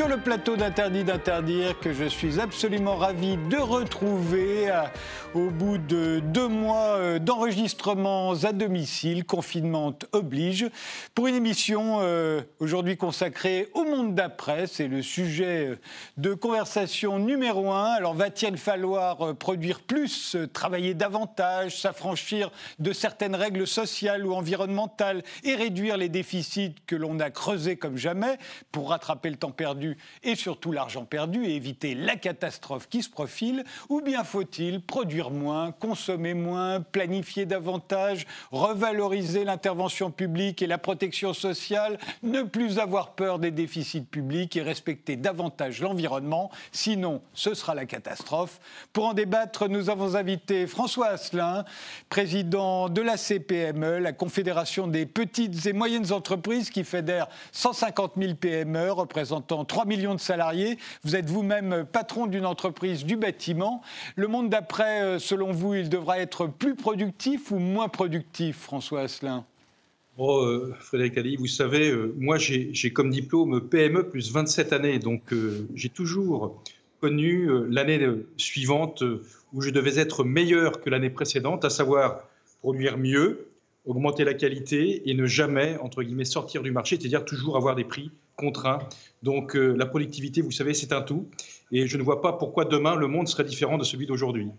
Sur le plateau d'Interdit d'interdire que je suis absolument ravi de retrouver euh, au bout de deux mois euh, d'enregistrements à domicile, confinement oblige, pour une émission euh, aujourd'hui consacrée au monde d'après. C'est le sujet de conversation numéro un. Alors va-t-il falloir produire plus, travailler davantage, s'affranchir de certaines règles sociales ou environnementales et réduire les déficits que l'on a creusés comme jamais pour rattraper le temps perdu et surtout l'argent perdu et éviter la catastrophe qui se profile Ou bien faut-il produire moins, consommer moins, planifier davantage, revaloriser l'intervention publique et la protection sociale, ne plus avoir peur des déficits publics et respecter davantage l'environnement Sinon, ce sera la catastrophe. Pour en débattre, nous avons invité François Asselin, président de la CPME, la Confédération des petites et moyennes entreprises qui fédère 150 000 PME représentant 3 millions de salariés. Vous êtes vous-même patron d'une entreprise du bâtiment. Le monde d'après, euh, selon vous, il devra être plus productif ou moins productif, François Asselin Oh, euh, Frédéric Ali, vous savez, euh, moi j'ai comme diplôme PME plus 27 années, donc j'ai toujours connu l'année suivante où je devais être meilleur que l'année précédente, à savoir produire mieux, augmenter la qualité et ne jamais, entre guillemets, sortir du marché, c'est-à-dire toujours avoir des prix contraints. Donc euh, la productivité, vous savez, c'est un tout. Et je ne vois pas pourquoi demain le monde serait différent de celui d'aujourd'hui.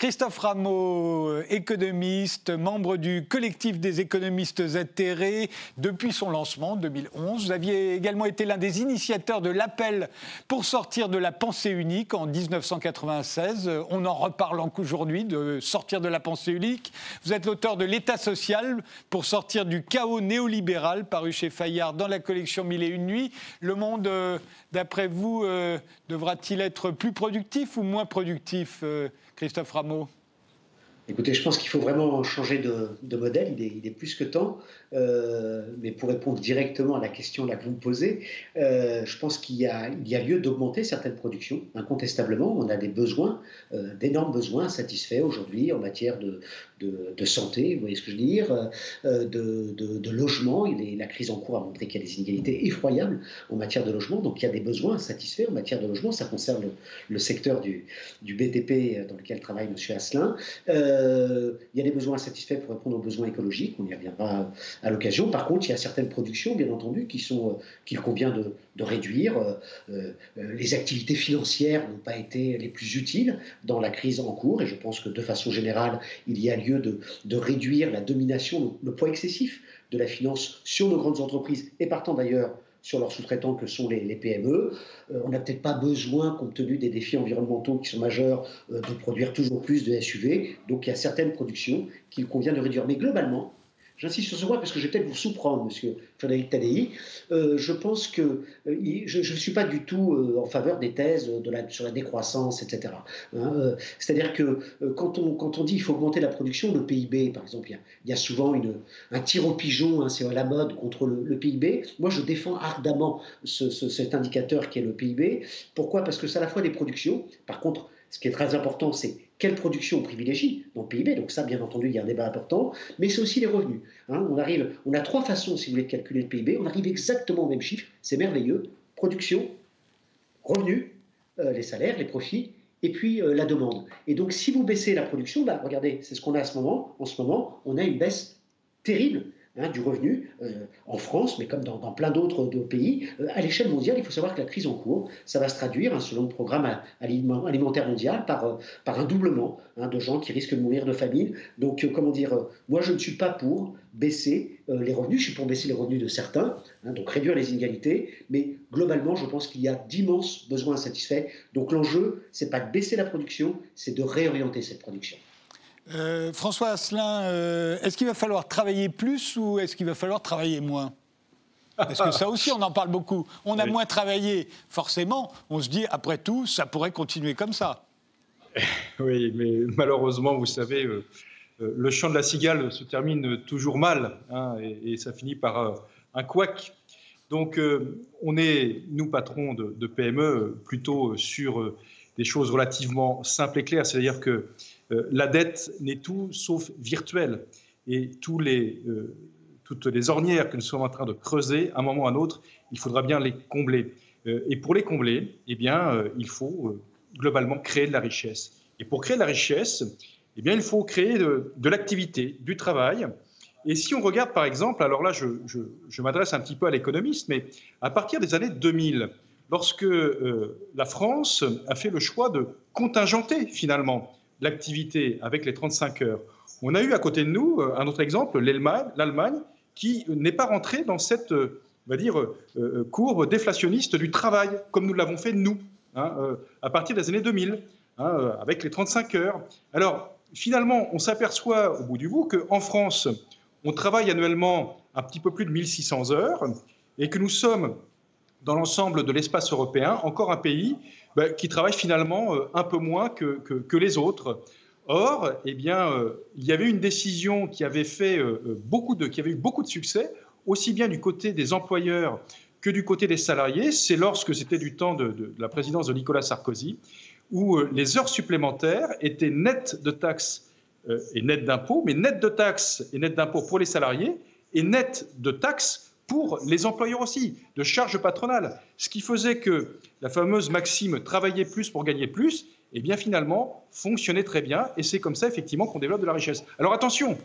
Christophe Rameau, euh, économiste, membre du collectif des économistes atterrés depuis son lancement en 2011. Vous aviez également été l'un des initiateurs de l'appel pour sortir de la pensée unique en 1996. Euh, on en reparle aujourd'hui de sortir de la pensée unique. Vous êtes l'auteur de L'État social pour sortir du chaos néolibéral paru chez Fayard dans la collection Mille et une nuits. Le monde, euh, d'après vous, devra-t-il être plus productif ou moins productif Christophe Rameau? Écoutez, je pense qu'il faut vraiment changer de, modèle, il est, plus que temps. Euh, mais pour répondre directement à la question que vous me posez, euh, je pense qu'il y, a, lieu d'augmenter certaines productions, incontestablement. On a des besoins, euh, d'énormes besoins satisfaits aujourd'hui en matière de, santé, vous voyez ce que je veux dire, de, logement. Il la crise en cours a montré qu'il y a des inégalités effroyables en matière de logement, donc il y a des besoins satisfaits en matière de logement. Ça concerne le, secteur du, du, BTP dans lequel travaille M. Asselin. il y a des besoins satisfaits pour répondre aux besoins écologiques, on y reviendra à l'occasion. Par contre, il y a certaines productions, bien entendu, qui sont euh, qu'il convient de, réduire. Euh, euh, les activités financières n'ont pas été les plus utiles dans la crise en cours, et je pense que de façon générale, il y a lieu de, réduire la domination, le, poids excessif de la finance sur nos grandes entreprises, et partant d'ailleurs sur leurs sous-traitants que sont les, PME. on n'a peut-être pas besoin, compte tenu des défis environnementaux qui sont majeurs, de produire toujours plus de SUV. Donc il y a certaines productions qu'il convient de réduire. Mais globalement, J'insiste sur ce point parce que je vais peut-être vous surprendre, monsieur Frédéric Tadei. Euh, je pense que euh, je ne suis pas du tout euh, en faveur des thèses sur la décroissance, etc. Hein, c'est-à-dire que quand, on, dit qu'il faut augmenter la production, le PIB, par exemple, il y a, souvent un tir au pigeon, hein, c'est à la mode contre le, PIB. Moi, je défends ardemment cet indicateur qui est le PIB. Pourquoi? Parce que c'est à la fois des productions. Par contre, ce qui est très important, c'est quelle production on privilégie dans le PIB. Donc ça, bien entendu, il y a un débat important. Mais c'est aussi les revenus. Hein. On, arrive, on a trois façons, si vous voulez, de calculer le PIB. On arrive exactement au même chiffre. C'est merveilleux. Production, revenus, euh, les salaires, les profits, et puis euh, la demande. Et donc, si vous baissez la production, bah, regardez, c'est ce qu'on a à ce moment. En ce moment, on a une baisse terrible Hein, du revenu euh, en France, mais comme dans, plein d'autres pays. Euh, à l'échelle mondiale, il faut savoir que la crise en cours, ça va se traduire, hein, selon le programme alimentaire mondial, par, euh, un doublement hein, de gens qui risquent de mourir de famine. Donc, comment dire, moi je ne suis pas pour baisser les revenus, je suis pour baisser les revenus de certains, donc réduire les inégalités, mais globalement, je pense qu'il y a d'immenses besoins insatisfaits. Donc l'enjeu, c'est pas de baisser la production, c'est de réorienter cette production. Euh, François Asselin, euh, est-ce qu'il va falloir travailler plus ou est-ce qu'il va falloir travailler moins? Parce que ça aussi, on en parle beaucoup. On a moins travaillé, forcément. On se dit, après tout, ça pourrait continuer comme ça. Oui, mais malheureusement, vous savez, euh, le chant de la cigale se termine toujours mal hein, et, ça finit par un couac. Donc, on est, nous, patrons de, de PME, plutôt sur des choses relativement simples et claires. C'est-à-dire que la dette n'est tout sauf virtuelle. Et euh, toutes les ornières que nous sommes en train de creuser, à un moment ou à un autre, il faudra bien les combler. et pour les combler, eh bien, il faut globalement créer de la richesse. Et pour créer de la richesse, eh bien, il faut créer de, l'activité, du travail. Et si on regarde, par exemple, alors là, je, m'adresse un petit peu à l'économiste, mais à partir des années 2000, lorsque euh, la France a fait le choix de contingenter finalement l'activité avec les 35 heures, on a eu à côté de nous euh, un autre exemple, l'Allemagne, qui n'est pas rentrée dans cette, euh, on va dire, courbe déflationniste du travail, comme nous l'avons fait nous, hein, à partir des années 2000, hein, avec les 35 heures. Alors, finalement, on s'aperçoit au bout du bout qu'en France, on travaille annuellement un petit peu plus de 1600 heures et que nous sommes, dans l'ensemble de l'espace européen, encore un pays ben, qui travaille finalement euh, un peu moins que, les autres. Or, eh bien, euh, il y avait une décision qui avait, fait, euh, beaucoup de, qui avait eu beaucoup de succès, aussi bien du côté des employeurs que du côté des salariés. C'est lorsque c'était du temps de la présidence de Nicolas Sarkozy où les heures supplémentaires étaient nettes de taxes et nettes d'impôts, mais nettes de taxes et nettes d'impôts pour les salariés et nettes de taxes pour les employeurs aussi, de charges patronales. Ce qui faisait que la fameuse maxime travailler plus pour gagner plus, eh bien finalement, fonctionnait très bien et c'est comme ça effectivement qu'on développe de la richesse. Alors attention,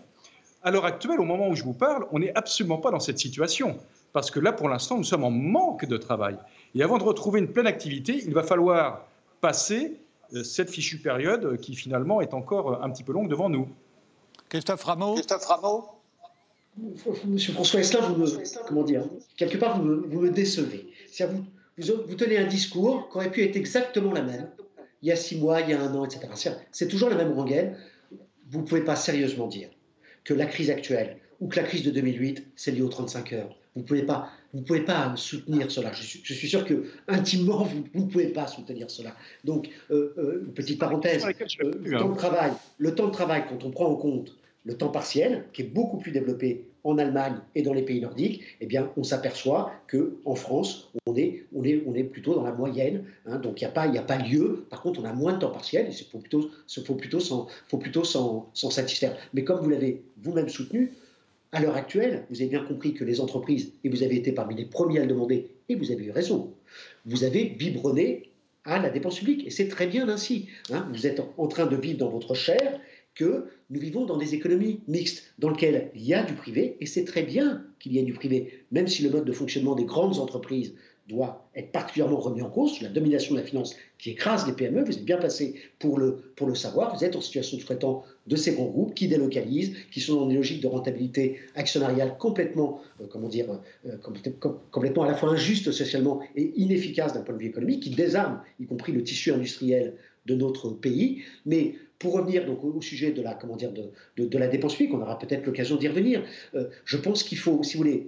à l'heure actuelle, au moment où je vous parle, on n'est absolument pas dans cette situation parce que là, pour l'instant, nous sommes en manque de travail. Et avant de retrouver une pleine activité, il va falloir passer euh, cette fichue période euh, qui finalement est encore euh, un petit peu longue devant nous. Christophe Rameau Christophe Rameau Monsieur François Esselin, vous me, comment dire, quelque part, vous me, décevez. Vous, vous, vous, tenez un discours qui aurait pu être exactement la même il y a six mois, il y a un an, etc. C'est toujours la même rengaine. Vous ne pouvez pas sérieusement dire que la crise actuelle ou que la crise de 2008, c'est lié aux 35 heures. Vous ne pouvez pas vous pouvez pas soutenir cela. Je suis, sûr que intimement, vous ne pouvez pas soutenir cela. Donc, euh, euh, une petite parenthèse, euh, le, temps de travail, le temps de travail, quand on prend en compte le temps partiel, qui est beaucoup plus développé en Allemagne et dans les pays nordiques, eh bien, on s'aperçoit qu'en France, on est, plutôt dans la moyenne. Hein. donc, il n'y a, pas, lieu. Par contre, on a moins de temps partiel. Il faut plutôt s'en satisfaire. Mais comme vous l'avez vous-même soutenu, à l'heure actuelle, vous avez bien compris que les entreprises, et vous avez été parmi les premiers à le demander, et vous avez eu raison, vous avez biberonné à la dépense publique. Et c'est très bien ainsi. Hein. Vous êtes en train de vivre dans votre chair que nous vivons dans des économies mixtes, dans lesquelles il y a du privé, et c'est très bien qu'il y ait du privé, même si le mode de fonctionnement des grandes entreprises doit être particulièrement remis en cause, la domination de la finance qui écrase les PME, vous êtes bien placé pour le, pour le savoir, vous êtes en situation de traitant de ces grands groupes qui délocalisent, qui sont dans des logiques de rentabilité actionnariale complètement, euh, comment dire, euh, complètement à la fois injuste socialement et inefficace d'un point de vue économique, qui désarment y compris le tissu industriel de notre pays. Mais pour revenir donc au, sujet de la, comment dire, de, de, la dépense publique, on aura peut-être l'occasion d'y revenir, euh, je pense qu'il faut, si vous voulez,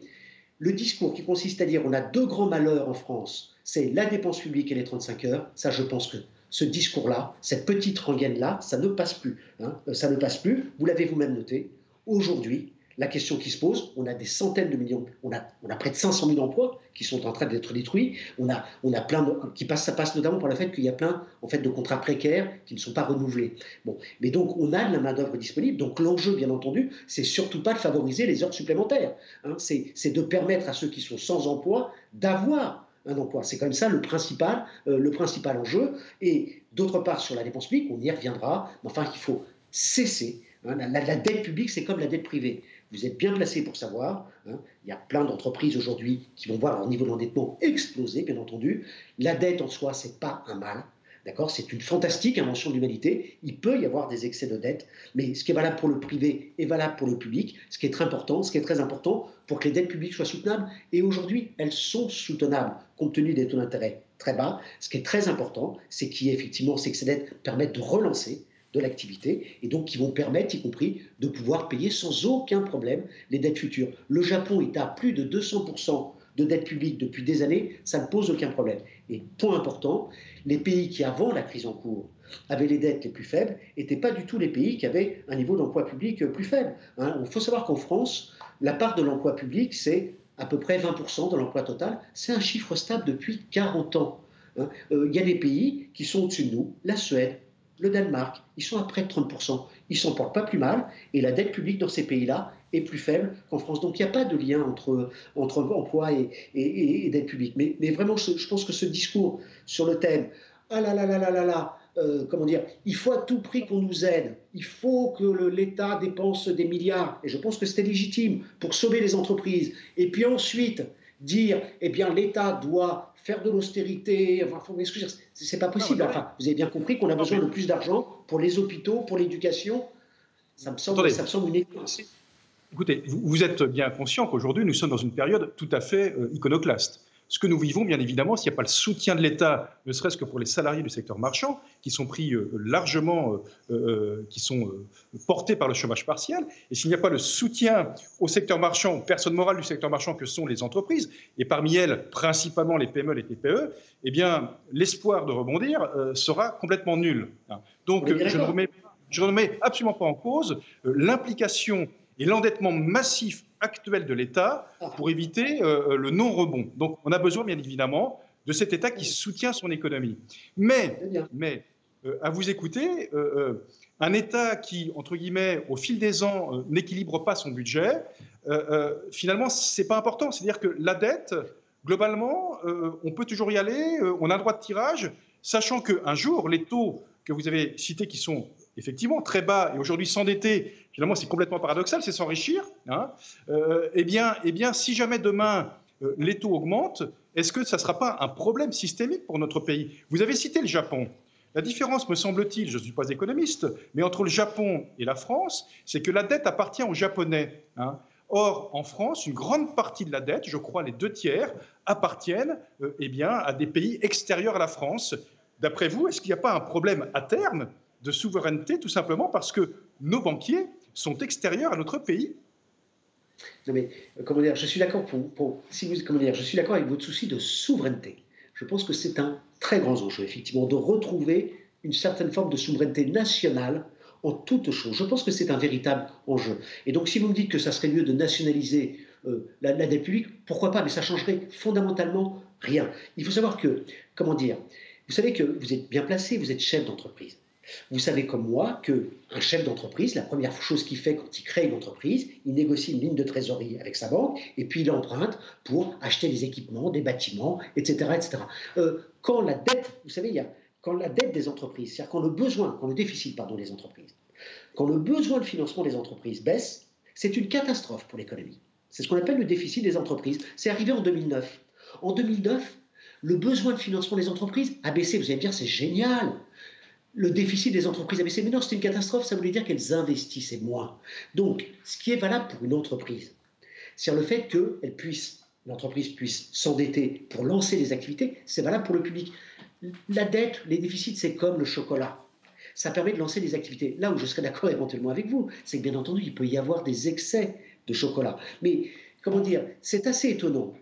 le discours qui consiste à dire on a deux grands malheurs en France, c'est la dépense publique et les 35 heures, ça je pense que ce discours-là, cette petite rengaine-là, ça ne passe plus. Hein. ça ne passe plus, vous l'avez vous-même noté. Aujourd'hui, la question qui se pose, on a des centaines de millions, on a, près de 500 000 emplois qui sont en train d'être détruits, on a, on a plein qui passe, ça passe notamment par le fait qu'il y a plein en fait, de contrats précaires qui ne sont pas renouvelés. Bon, mais donc on a de la main-d'œuvre disponible, donc l'enjeu, bien entendu, c'est surtout pas de favoriser les heures supplémentaires, hein. c'est de permettre à ceux qui sont sans emploi d'avoir un emploi. C'est même ça le principal, euh, le principal enjeu. Et d'autre part, sur la dépense publique, on y reviendra, mais enfin, il faut cesser. Hein. la dette publique, c'est comme la dette privée. Vous êtes bien placé pour savoir. Hein, il y a plein d'entreprises aujourd'hui qui vont voir leur niveau d'endettement exploser, bien entendu. La dette en soi, c'est pas un mal. D'accord? C'est une fantastique invention de l'humanité. Il peut y avoir des excès de dette, mais ce qui est valable pour le privé est valable pour le public. Ce qui est très important, ce qui est très important pour que les dettes publiques soient soutenables. Et aujourd'hui, elles sont soutenables compte tenu des taux d'intérêt très bas. Ce qui est très important, c'est qu'effectivement ces excès de dette permettent de relancer de l'activité et donc qui vont permettre, y compris, de pouvoir payer sans aucun problème les dettes futures. Le Japon est à plus de 200% de dette publique depuis des années, ça ne pose aucun problème. Et point important, les pays qui, avant la crise en cours, avaient les dettes les plus faibles, n'étaient pas du tout les pays qui avaient un niveau d'emploi public plus faible. Hein. Il faut savoir qu'en France, la part de l'emploi public, c'est à peu près 20% de l'emploi total. C'est un chiffre stable depuis 40 ans. Hein. Euh, il y a des pays qui sont au-dessus de nous, la Suède, le Danemark, ils sont à près de 30%. Ils s'en portent pas plus mal et la dette publique dans ces pays-là est plus faible qu'en France. Donc il n'y a pas de lien entre, entre emploi et, et, dette publique. Mais, vraiment, je, pense que ce discours sur le thème ah là là là là là, euh, comment dire, il faut à tout prix qu'on nous aide, il faut que l'État dépense des milliards, et je pense que c'était légitime pour sauver les entreprises. Et puis ensuite, dire, eh bien, l'État doit faire de l'austérité, enfin, c'est pas possible. Enfin, vous avez bien compris qu'on a besoin de plus d'argent pour les hôpitaux, pour l'éducation. Ça me semble, ça me semble une évidence. Écoutez, vous, êtes bien conscient qu'aujourd'hui, nous sommes dans une période tout à fait euh, iconoclaste. Ce que nous vivons, bien évidemment, s'il n'y a pas le soutien de l'État, ne serait-ce que pour les salariés du secteur marchand, qui sont pris euh, largement, euh, qui sont portés par le chômage partiel, et s'il n'y a pas le soutien au secteur marchand, aux personnes morales du secteur marchand que sont les entreprises, et parmi elles, principalement les PME, les TPE, eh bien, l'espoir de rebondir sera complètement nul. Donc, je ne remets, je ne remets absolument pas en cause l'implication et l'endettement massif actuel de l'État pour éviter euh, le non-rebond. Donc on a besoin bien évidemment de cet État qui soutient son économie. Mais, mais euh, à vous écouter, euh, un État qui, entre guillemets, au fil des ans, n'équilibre pas son budget, finalement, ce n'est pas important. C'est-à-dire que la dette, globalement, on peut toujours y aller, on a le droit de tirage, sachant qu'un jour, les taux que vous avez cités qui sont effectivement très bas et aujourd'hui s'endetter, finalement c'est complètement paradoxal, c'est s'enrichir. Hein, euh, eh, bien, eh bien, si jamais demain euh, les taux augmentent, est-ce que ça ne sera pas un problème systémique pour notre pays? Vous avez cité le Japon. La différence, me semble-t-il, je ne suis pas économiste, mais entre le Japon et la France, c'est que la dette appartient aux Japonais. Hein. Or, en France, une grande partie de la dette, je crois les deux tiers, appartiennent euh, eh bien, à des pays extérieurs à la France. D'après vous, est-ce qu'il n'y a pas un problème à terme de souveraineté, tout simplement parce que nos banquiers sont extérieurs à notre pays? Non mais, euh, comment dire, je suis d'accord pour, comment dire, je suis d'accord avec votre souci de souveraineté. Je pense que c'est un très grand enjeu, effectivement, de retrouver une certaine forme de souveraineté nationale en toute chose. Je pense que c'est un véritable enjeu. Et donc, si vous me dites que ça serait mieux de nationaliser euh, la, la, dette publique, pourquoi pas Mais ça changerait fondamentalement rien. Il faut savoir que, comment dire, vous savez que vous êtes bien placé, vous êtes chef d'entreprise. Vous savez comme moi qu'un chef d'entreprise, la première chose qu'il fait quand il crée une entreprise, il négocie une ligne de trésorerie avec sa banque et puis il emprunte pour acheter des équipements, des bâtiments, etc. etc. Euh, quand la dette, vous savez, il y a, quand la dette des entreprises, c'est-à-dire quand le besoin, quand le déficit pardon, des entreprises, quand le besoin de financement des entreprises baisse, c'est une catastrophe pour l'économie. C'est ce qu'on appelle le déficit des entreprises. C'est arrivé en 2009. En 2009, le besoin de financement des entreprises a baissé. Vous allez me dire, c'est génial le déficit des entreprises a baissé. Mais non, c'est une catastrophe, ça voulait dire qu'elles investissaient moins. Donc, ce qui est valable pour une entreprise, c'est le fait que puisse, l'entreprise puisse s'endetter pour lancer des activités, c'est valable pour le public. La dette, les déficits, c'est comme le chocolat. Ça permet de lancer des activités. Là où je serais d'accord éventuellement avec vous, c'est que bien entendu, il peut y avoir des excès de chocolat. Mais comment dire, c'est assez étonnant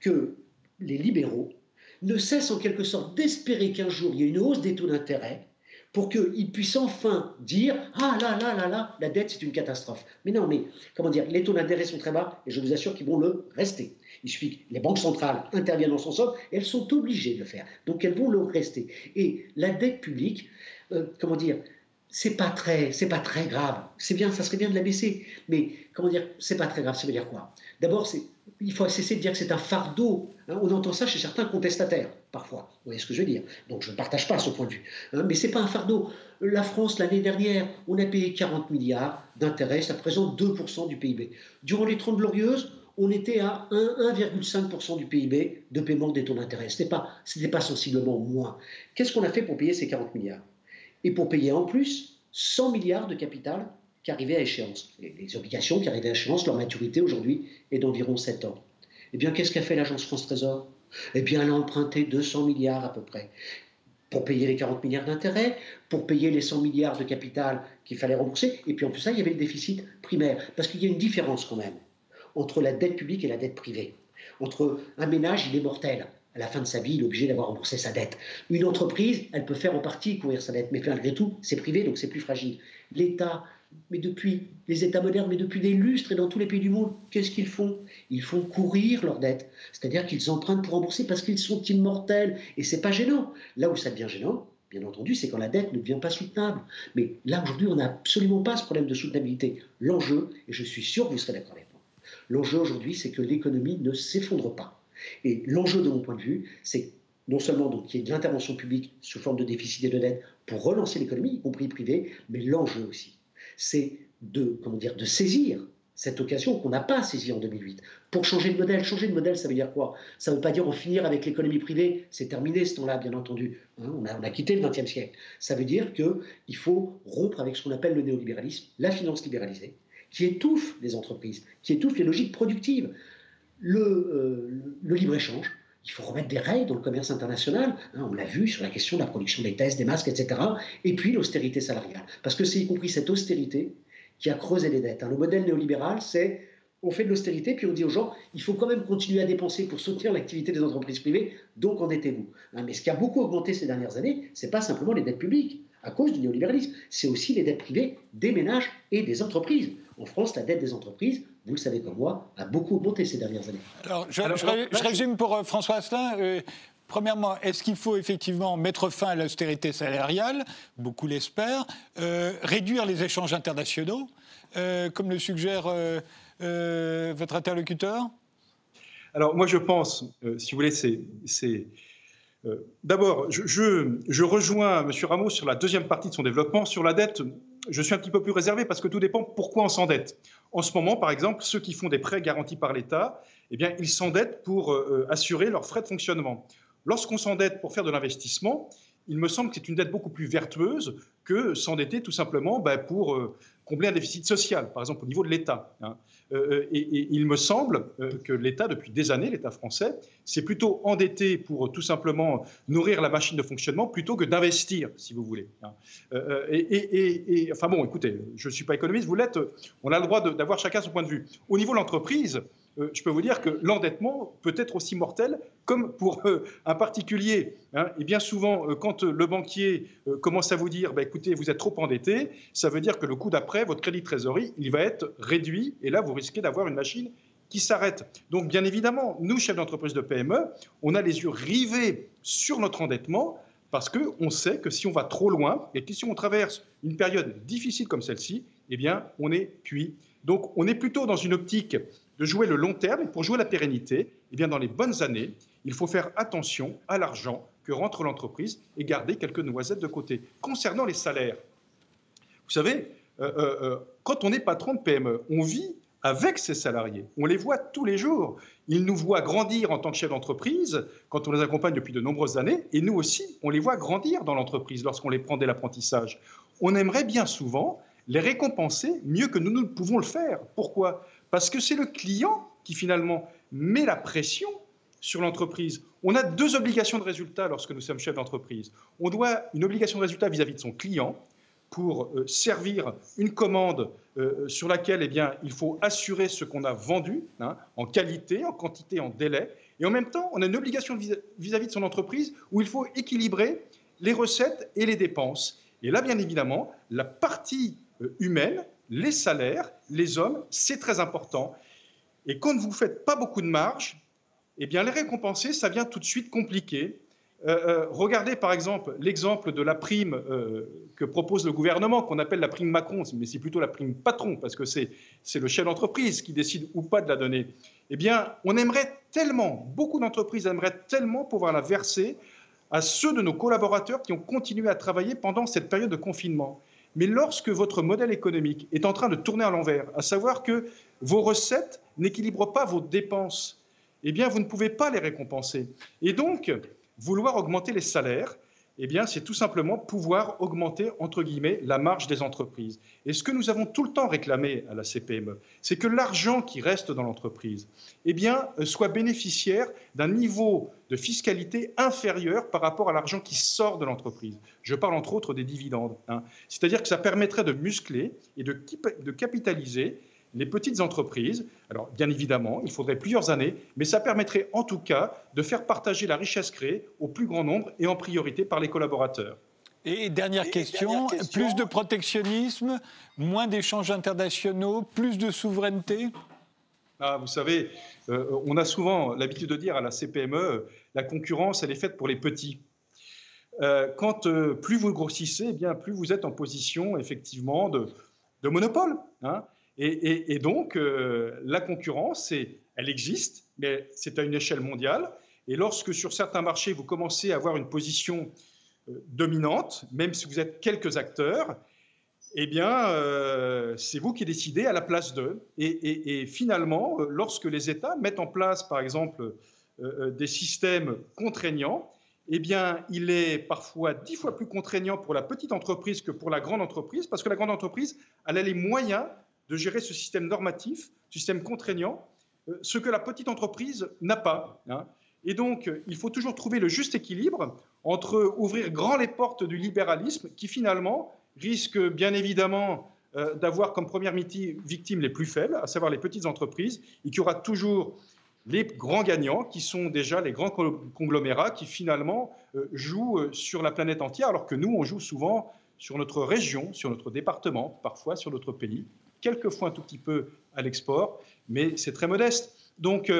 que les libéraux ne cessent en quelque sorte d'espérer qu'un jour il y ait une hausse des taux d'intérêt pour qu'ils puissent enfin dire Ah là là là là, la dette c'est une catastrophe. Mais non, mais comment dire, les taux d'intérêt sont très bas et je vous assure qu'ils vont le rester. Il suffit que les banques centrales interviennent dans son sol et elles sont obligées de le faire. Donc elles vont le rester. Et la dette publique, euh, comment dire, c'est pas très, c'est pas très grave. C'est bien, ça serait bien de la baisser, mais comment dire, c'est pas très grave. Ça veut dire quoi? D'abord, il faut cesser de dire que c'est un fardeau. Hein. on entend ça chez certains contestataires, parfois. Vous voyez ce que je veux dire Donc je ne partage pas ce point de vue. Hein. mais c'est pas un fardeau. La France, l'année dernière, on a payé 40 milliards d'intérêts, ça représente 2% du PIB. Durant les 30 glorieuses, on était à 1,5% du PIB de paiement des taux d'intérêt. Ce n'était pas, pas sensiblement moins. Qu'est-ce qu'on a fait pour payer ces 40 milliards? Et pour payer en plus 100 milliards de capital qui arrivaient à échéance. Les, obligations qui arrivaient à échéance, leur maturité aujourd'hui est d'environ 7 ans. Eh bien, qu'est-ce qu'a fait l'agence France Trésor? Eh bien, elle a emprunté 200 milliards à peu près pour payer les 40 milliards d'intérêts, pour payer les 100 milliards de capital qu'il fallait rembourser, et puis en plus ça, il y avait le déficit primaire. Parce qu'il y a une différence quand même entre la dette publique et la dette privée. Entre un ménage, il est mortel à la fin de sa vie, il est obligé d'avoir remboursé sa dette. Une entreprise, elle peut faire en partie courir sa dette, mais malgré tout, c'est privé, donc c'est plus fragile. L'État, mais depuis les États modernes, mais depuis des lustres et dans tous les pays du monde, qu'est-ce qu'ils font? Ils font courir leur dette. C'est-à-dire qu'ils empruntent pour rembourser parce qu'ils sont immortels. Et c'est pas gênant. Là où ça devient gênant, bien entendu, c'est quand la dette ne devient pas soutenable. Mais là, aujourd'hui, on n'a absolument pas ce problème de soutenabilité. L'enjeu, et je suis sûr que vous serez d'accord avec moi, l'enjeu aujourd'hui, c'est que l'économie ne s'effondre pas. Et l'enjeu, de mon point de vue, c'est non seulement qu'il y ait de l'intervention publique sous forme de déficit et de dette pour relancer l'économie, y compris privée, mais l'enjeu aussi, c'est de, comment dire, de saisir cette occasion qu'on n'a pas saisie en 2008 pour changer de modèle. Changer de modèle, ça veut dire quoi? Ça ne veut pas dire en finir avec l'économie privée, c'est terminé ce temps-là, bien entendu. Hein, on, a, quitté le XXe siècle. Ça veut dire qu'il faut rompre avec ce qu'on appelle le néolibéralisme, la finance libéralisée, qui étouffe les entreprises, qui étouffe les logiques productives. Le, euh, le libre-échange, il faut remettre des règles dans le commerce international. Hein, on l'a vu sur la question de la production des tests, des masques, etc. Et puis l'austérité salariale. Parce que c'est y compris cette austérité qui a creusé les dettes. Hein. Le modèle néolibéral, c'est on fait de l'austérité, puis on dit aux gens, il faut quand même continuer à dépenser pour soutenir l'activité des entreprises privées, donc endettez-vous. Hein, mais ce qui a beaucoup augmenté ces dernières années, ce n'est pas simplement les dettes publiques, à cause du néolibéralisme, c'est aussi les dettes privées des ménages et des entreprises. En France, la dette des entreprises, vous le savez comme moi, a beaucoup augmenté ces dernières années. Alors, je, résume pour euh, François Asselin. Euh, premièrement, est-ce qu'il faut effectivement mettre fin à l'austérité salariale? Beaucoup l'espèrent. Euh, réduire les échanges internationaux, comme le suggère votre interlocuteur? Alors, moi, je pense, si vous voulez, c'est. D'abord, je, rejoins M. Ramos sur la deuxième partie de son développement. Sur la dette, je suis un petit peu plus réservé parce que tout dépend pourquoi on s'endette. En ce moment, par exemple, ceux qui font des prêts garantis par l'État, eh bien, ils s'endettent pour euh, assurer leurs frais de fonctionnement. Lorsqu'on s'endette pour faire de l'investissement, il me semble que c'est une dette beaucoup plus vertueuse que s'endetter tout simplement ben, pour euh, combler un déficit social, par exemple au niveau de l'État. Hein. Euh, et, il me semble euh, que l'État, depuis des années, l'État français, s'est plutôt endetté pour tout simplement nourrir la machine de fonctionnement plutôt que d'investir, si vous voulez. Hein. Et, enfin bon, écoutez, je ne suis pas économiste, vous l'êtes, on a le droit d'avoir chacun son point de vue. Au niveau de l'entreprise, euh, je peux vous dire que l'endettement peut être aussi mortel comme pour euh, un particulier. Hein. Et bien souvent, euh, quand le banquier commence à vous dire bah, écoutez, vous êtes trop endetté, ça veut dire que le coup d'après, votre crédit de trésorerie, il va être réduit. Et là, vous risquez d'avoir une machine qui s'arrête. Donc, bien évidemment, nous, chefs d'entreprise de PME, on a les yeux rivés sur notre endettement parce qu'on sait que si on va trop loin et que si on traverse une période difficile comme celle-ci, eh bien, on est cuit. Donc, on est plutôt dans une optique de jouer le long terme. Et pour jouer la pérennité, eh bien, dans les bonnes années, il faut faire attention à l'argent que rentre l'entreprise et garder quelques noisettes de côté. Concernant les salaires, vous savez, euh, euh, euh, quand on est patron de PME, on vit avec ses salariés. On les voit tous les jours. Ils nous voient grandir en tant que chef d'entreprise quand on les accompagne depuis de nombreuses années. Et nous aussi, on les voit grandir dans l'entreprise lorsqu'on les prend dès l'apprentissage. On aimerait bien souvent les récompenser mieux que nous ne pouvons le faire. Pourquoi? Parce que c'est le client qui finalement met la pression sur l'entreprise. On a deux obligations de résultat lorsque nous sommes chefs d'entreprise. On doit une obligation de résultat vis-à-vis de son client pour euh, servir une commande euh, sur laquelle eh il faut assurer ce qu'on a vendu hein, en qualité, en quantité, en délai. Et en même temps, on a une obligation vis-à-vis de son entreprise où il faut équilibrer les recettes et les dépenses. Et là, bien évidemment, la partie euh, humaine les salaires, les hommes, c'est très important. Et quand vous ne faites pas beaucoup de marge, eh bien, les récompenser, ça vient tout de suite compliqué. Euh, euh, regardez par exemple l'exemple de la prime euh, que propose le gouvernement, qu'on appelle la prime Macron, mais c'est plutôt la prime patron, parce que c'est le chef d'entreprise qui décide ou pas de la donner. Eh bien, on aimerait tellement, beaucoup d'entreprises aimeraient tellement pouvoir la verser à ceux de nos collaborateurs qui ont continué à travailler pendant cette période de confinement. Mais lorsque votre modèle économique est en train de tourner à l'envers, à savoir que vos recettes n'équilibrent pas vos dépenses, eh bien, vous ne pouvez pas les récompenser. Et donc, vouloir augmenter les salaires, eh bien, c'est tout simplement pouvoir augmenter, entre guillemets, la marge des entreprises. Et ce que nous avons tout le temps réclamé à la CPME, c'est que l'argent qui reste dans l'entreprise, eh bien, euh, soit bénéficiaire d'un niveau de fiscalité inférieur par rapport à l'argent qui sort de l'entreprise. Je parle entre autres des dividendes. Hein. C'est-à-dire que ça permettrait de muscler et de, de capitaliser les petites entreprises. Alors, bien évidemment, il faudrait plusieurs années, mais ça permettrait en tout cas de faire partager la richesse créée au plus grand nombre et en priorité par les collaborateurs. Et dernière, question, plus de protectionnisme, moins d'échanges internationaux, plus de souveraineté? Ah, Vous savez, euh, on a souvent l'habitude de dire à la CPME, la concurrence, elle est faite pour les petits. quand plus vous grossissez, eh bien plus vous êtes en position effectivement de, de monopole. Hein. Et, donc, la concurrence, elle existe, mais c'est à une échelle mondiale. Et lorsque sur certains marchés, vous commencez à avoir une position dominante, même si vous êtes quelques acteurs, eh bien, euh, c'est vous qui décidez à la place d'eux. Et, finalement, euh, lorsque les États mettent en place, par exemple, euh, des systèmes contraignants, eh bien, il est parfois dix fois plus contraignant pour la petite entreprise que pour la grande entreprise, parce que la grande entreprise, elle a les moyens de gérer ce système normatif, ce système contraignant, ce que la petite entreprise n'a pas. Hein. Et donc, il faut toujours trouver le juste équilibre entre ouvrir grand les portes du libéralisme, qui finalement risque bien évidemment euh, d'avoir comme première victime les plus faibles, à savoir les petites entreprises, et qu'il y aura toujours les grands gagnants, qui sont déjà les grands conglomérats qui finalement euh, jouent euh, sur la planète entière, alors que nous, on joue souvent sur notre région, sur notre département, parfois sur notre pays, quelquefois un tout petit peu à l'export, mais c'est très modeste. Donc,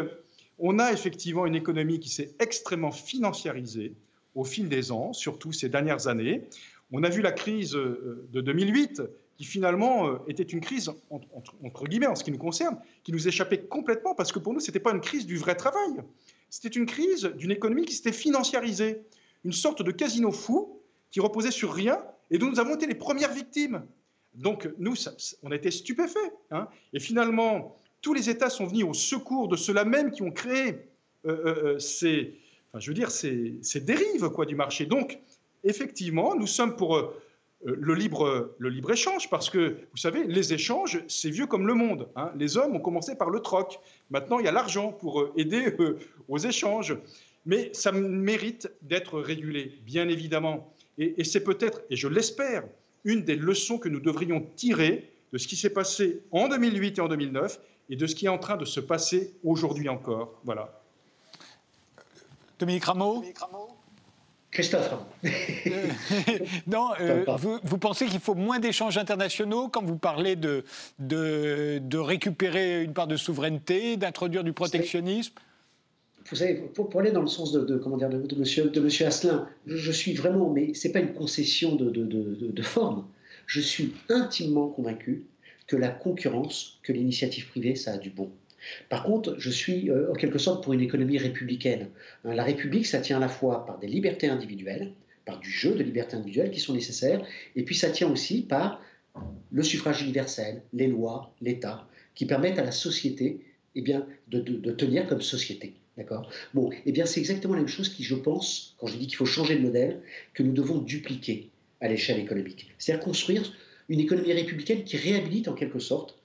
on a effectivement une économie qui s'est extrêmement financiarisée au fil des ans, surtout ces dernières années. On a vu la crise euh, de 2008 qui finalement euh, était une crise, entre, guillemets, en ce qui nous concerne, qui nous échappait complètement parce que pour nous, ce n'était pas une crise du vrai travail. C'était une crise d'une économie qui s'était financiarisée, une sorte de casino fou qui reposait sur rien et dont nous avons été les premières victimes. Donc nous, on a été stupéfaits. Hein. et finalement, tous les États sont venus au secours de ceux-là même qui ont créé euh, ces, je veux dire, ces, dérives quoi, du marché. Donc, effectivement, nous sommes pour euh, le libre, le libre échange, parce que, vous savez, les échanges, c'est vieux comme le monde. Hein. Les hommes ont commencé par le troc. Maintenant, il y a l'argent pour euh, aider euh, aux échanges. Mais ça mérite d'être régulé, bien évidemment. Et, c'est peut-être, et je l'espère, une des leçons que nous devrions tirer de ce qui s'est passé en 2008 et en 2009 et de ce qui est en train de se passer aujourd'hui encore. Voilà. Dominique Rameau Christophe. non, euh, vous, pensez qu'il faut moins d'échanges internationaux quand vous parlez de, de, récupérer une part de souveraineté, d'introduire du protectionnisme? Vous savez, pour, aller dans le sens de, comment dire, de, monsieur, de Asselin, je, suis vraiment, mais ce n'est pas une concession de, de, forme. Je suis intimement convaincu que la concurrence, que l'initiative privée, ça a du bon. Par contre, je suis euh, en quelque sorte pour une économie républicaine. Hein, la République, ça tient à la fois par des libertés individuelles, par du jeu de libertés individuelles qui sont nécessaires, et puis ça tient aussi par le suffrage universel, les lois, l'État, qui permettent à la société eh bien, de, tenir comme société. D'accord Bon, eh bien, c'est exactement la même chose qui, je pense, quand je dis qu'il faut changer de modèle, que nous devons dupliquer à l'échelle économique. C'est-à-dire construire une économie républicaine qui réhabilite en quelque sorte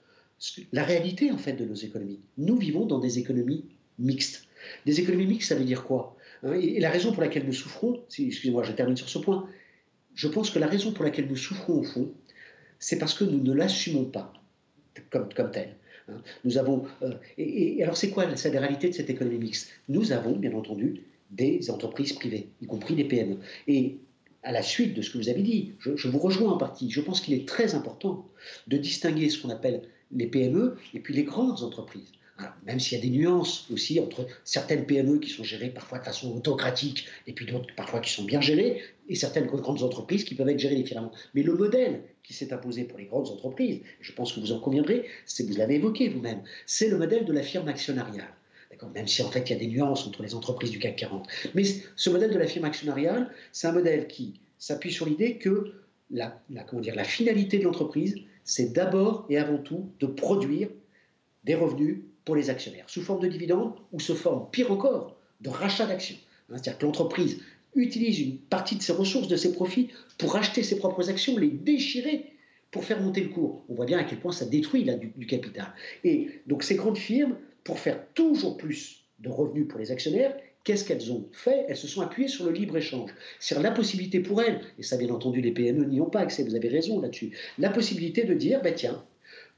la réalité en fait de nos économies. Nous vivons dans des économies mixtes. Des économies mixtes, ça veut dire quoi? Hein, et, la raison pour laquelle nous souffrons, excusez-moi, je termine sur ce point, je pense que la raison pour laquelle nous souffrons au fond, c'est parce que nous ne l'assumons pas comme, comme tel. Hein. Nous avons, euh, et, alors c'est quoi la, réalité de cette économie mixte? Nous avons, bien entendu, des entreprises privées, y compris des PME. Et à la suite de ce que vous avez dit, je, je vous rejoins en partie, je pense qu'il est très important de distinguer ce qu'on appelle les PME et puis les grandes entreprises. même s'il y a des nuances aussi entre certaines PME qui sont gérées parfois de façon autocratique et puis d'autres parfois qui sont bien gérées et certaines grandes entreprises qui peuvent être gérées différemment. Mais le modèle qui s'est imposé pour les grandes entreprises, je pense que vous en conviendrez, c'est vous l'avez évoqué vous-même, c'est le modèle de la firme actionnariale. Même si en fait il y a des nuances entre les entreprises du CAC 40. Mais ce modèle de la firme actionnariale, c'est un modèle qui s'appuie sur l'idée que la, la, comment dire, la finalité de l'entreprise, c'est d'abord et avant tout de produire des revenus pour les actionnaires, sous forme de dividendes ou sous forme, pire encore, de rachat d'actions. C'est-à-dire que l'entreprise utilise une partie de ses ressources, de ses profits, pour acheter ses propres actions, les déchirer pour faire monter le cours. On voit bien à quel point ça détruit là, du, capital. Et donc ces grandes firmes, pour faire toujours plus de revenus pour les actionnaires, qu'est-ce qu'elles ont fait? Elles se sont appuyées sur le libre-échange. C'est la possibilité pour elles, et ça bien entendu les PME n'y ont pas accès, vous avez raison là-dessus, la possibilité de dire, ben tiens,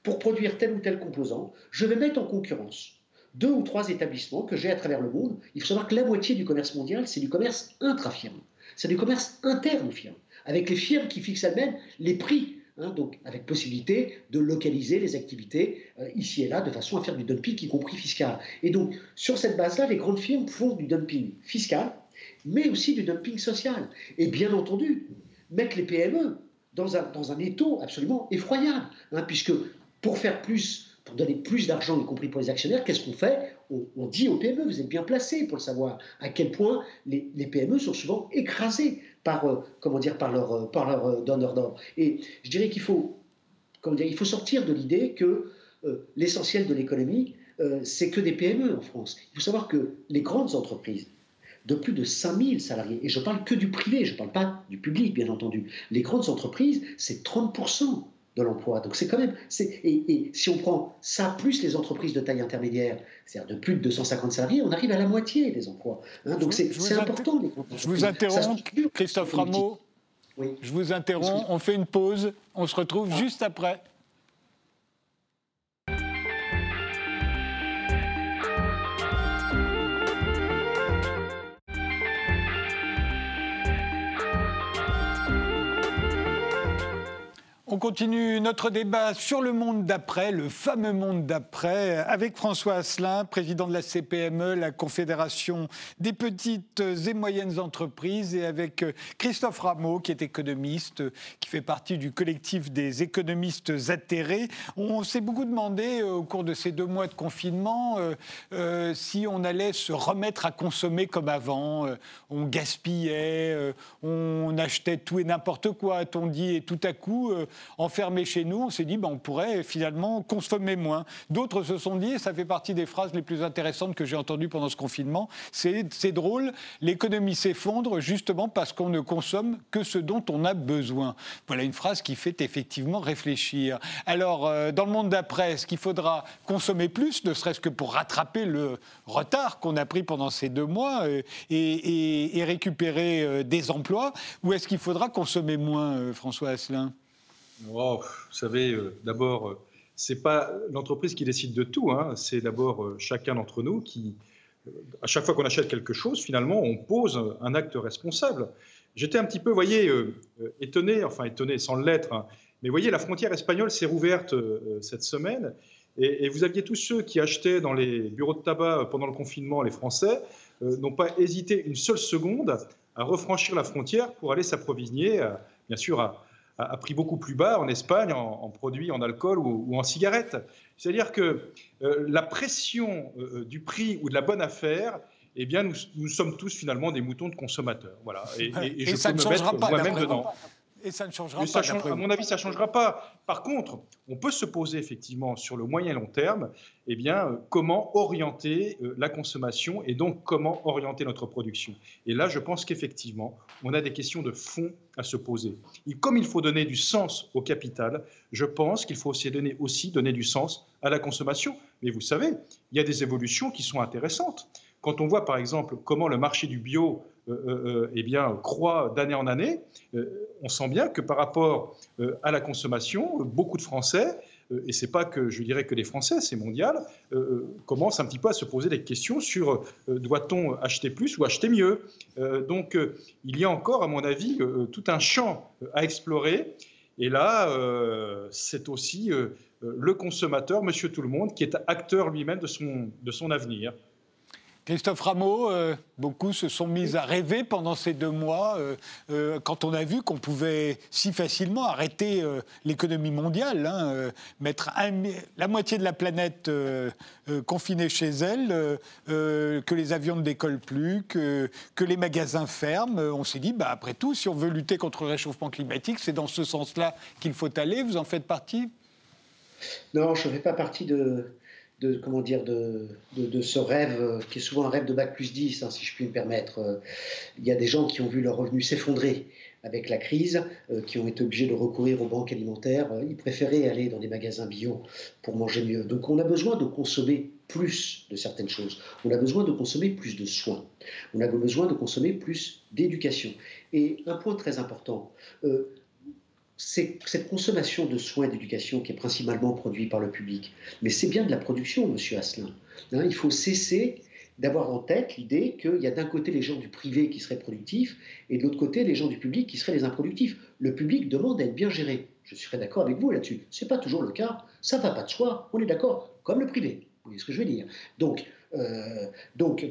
pour produire tel ou tel composant, je vais mettre en concurrence deux ou trois établissements que j'ai à travers le monde. Il faut savoir que la moitié du commerce mondial, c'est du commerce intra-firme. C'est du commerce interne aux firmes, avec les firmes qui fixent elles-mêmes les prix Hein, donc avec possibilité de localiser les activités euh, ici et là de façon à faire du dumping, y compris fiscal. Et donc sur cette base-là, les grandes firmes font du dumping fiscal mais aussi du dumping social. Et bien entendu, mettre les PME dans un, dans étau absolument effroyable, hein, puisque pour faire plus, pour donner plus d'argent, y compris pour les actionnaires, qu'est-ce qu'on fait? On, dit aux PME, vous êtes bien placés pour le savoir, à quel point les, PME sont souvent écrasées par, euh, comment dire, par leur, euh, par leur euh, donneur d'ordre. Et je dirais qu'il faut, comment dire, il faut sortir de l'idée que l'essentiel de l'économie, c'est que des PME en France. Il faut savoir que les grandes entreprises, de plus de 5000 salariés, et je parle que du privé, je ne parle pas du public, bien entendu, les grandes entreprises, c'est 30% de l'emploi. Donc c'est quand même. Et, si on prend ça plus les entreprises de taille intermédiaire, c'est-à-dire de plus de 250 salariés, on arrive à la moitié des emplois. Hein. donc c'est important. je vous interromps, Christophe Rameau. Oui. Je vous interromps. On fait une pause. On se retrouve juste après. On continue notre débat sur le monde d'après, le fameux monde d'après, avec François Asselin, président de la CPME, la Confédération des petites et moyennes entreprises, et avec Christophe Rameau, qui est économiste, qui fait partie du collectif des économistes atterrés. On s'est beaucoup demandé euh, au cours de ces deux mois de confinement euh, euh, si on allait se remettre à consommer comme avant. on gaspillait, on achetait tout et n'importe quoi, a-t-on dit, et tout à coup, enfermés chez nous, on s'est dit, ben, on pourrait finalement consommer moins. D'autres se sont dit, et ça fait partie des phrases les plus intéressantes que j'ai entendues pendant ce confinement, c'est drôle, l'économie s'effondre justement parce qu'on ne consomme que ce dont on a besoin. Voilà une phrase qui fait effectivement réfléchir. Alors, euh, dans le monde d'après, est-ce qu'il faudra consommer plus, ne serait-ce que pour rattraper le retard qu'on a pris pendant ces deux mois euh, et, récupérer euh, des emplois, ou est-ce qu'il faudra consommer moins, François Asselin? Vous savez, euh, d'abord, euh, c'est pas l'entreprise qui décide de tout. Hein. c'est d'abord euh, chacun d'entre nous qui, à chaque fois qu'on achète quelque chose, finalement, on pose un acte responsable. J'étais un petit peu, voyez, étonné, enfin étonné sans l'être, hein. mais voyez, la frontière espagnole s'est rouverte cette semaine. Et, vous aviez tous ceux qui achetaient dans les bureaux de tabac pendant le confinement, les Français, n'ont pas hésité une seule seconde à refranchir la frontière pour aller s'approvisionner, bien sûr, à, a, pris beaucoup plus bas en Espagne en, produits en alcool ou, en cigarettes. C'est-à-dire que euh, la pression euh, du prix ou de la bonne affaire, eh bien, nous, sommes tous finalement des moutons de consommateurs. Voilà. Et, je peux me mettre moi-même dedans. Et ça ne changera pas. à mon avis, ça ne changera pas. Par contre, on peut se poser effectivement sur le moyen et long terme, eh bien, euh, comment orienter euh, la consommation et donc comment orienter notre production. Et là, je pense qu'effectivement, on a des questions de fond à se poser. Et comme il faut donner du sens au capital, je pense qu'il faut aussi donner, aussi donner du sens à la consommation. Mais vous savez, il y a des évolutions qui sont intéressantes. Quand on voit par exemple comment le marché du bio euh, euh, euh, eh bien, croît d'année en année, on sent bien que par rapport à la consommation, beaucoup de Français, et c'est pas que je dirais que les Français, c'est mondial, commencent un petit peu à se poser des questions sur doit-on acheter plus ou acheter mieux. donc il y a encore, à mon avis, tout un champ à explorer. Et là, c'est aussi le consommateur, monsieur tout le monde, qui est acteur lui-même de son, de son avenir. Christophe Rameau, euh, beaucoup se sont mis à rêver pendant ces deux mois euh, euh, quand on a vu qu'on pouvait si facilement arrêter l'économie mondiale, hein, mettre la moitié de la planète confinée chez elle, que les avions ne décollent plus, que, les magasins ferment. On s'est dit, bah, après tout, si on veut lutter contre le réchauffement climatique, c'est dans ce sens-là qu'il faut aller. Vous en faites partie? Non, je ne fais pas partie de, de, comment dire, de, de, ce rêve, euh, qui est souvent un rêve de bac plus 10, hein, si je puis me permettre. Euh, il y a des gens qui ont vu leurs revenus s'effondrer avec la crise, euh, qui ont été obligés de recourir aux banques alimentaires. ils préféraient aller dans des magasins bio pour manger mieux. Donc on a besoin de consommer plus de certaines choses. On a besoin de consommer plus de soins. On a besoin de consommer plus d'éducation. Et un point très important, cette consommation de soins d'éducation qui est principalement produite par le public. Mais c'est bien de la production, monsieur Asselin. Hein, il faut cesser d'avoir en tête l'idée qu'il y a d'un côté les gens du privé qui seraient productifs et de l'autre côté les gens du public qui seraient les improductifs. Le public demande à être bien géré. Je serais d'accord avec vous là-dessus. Ce n'est pas toujours le cas. Ça ne va pas de soi. On est d'accord. Comme le privé. Vous voyez ce que je veux dire? Donc, euh, donc euh,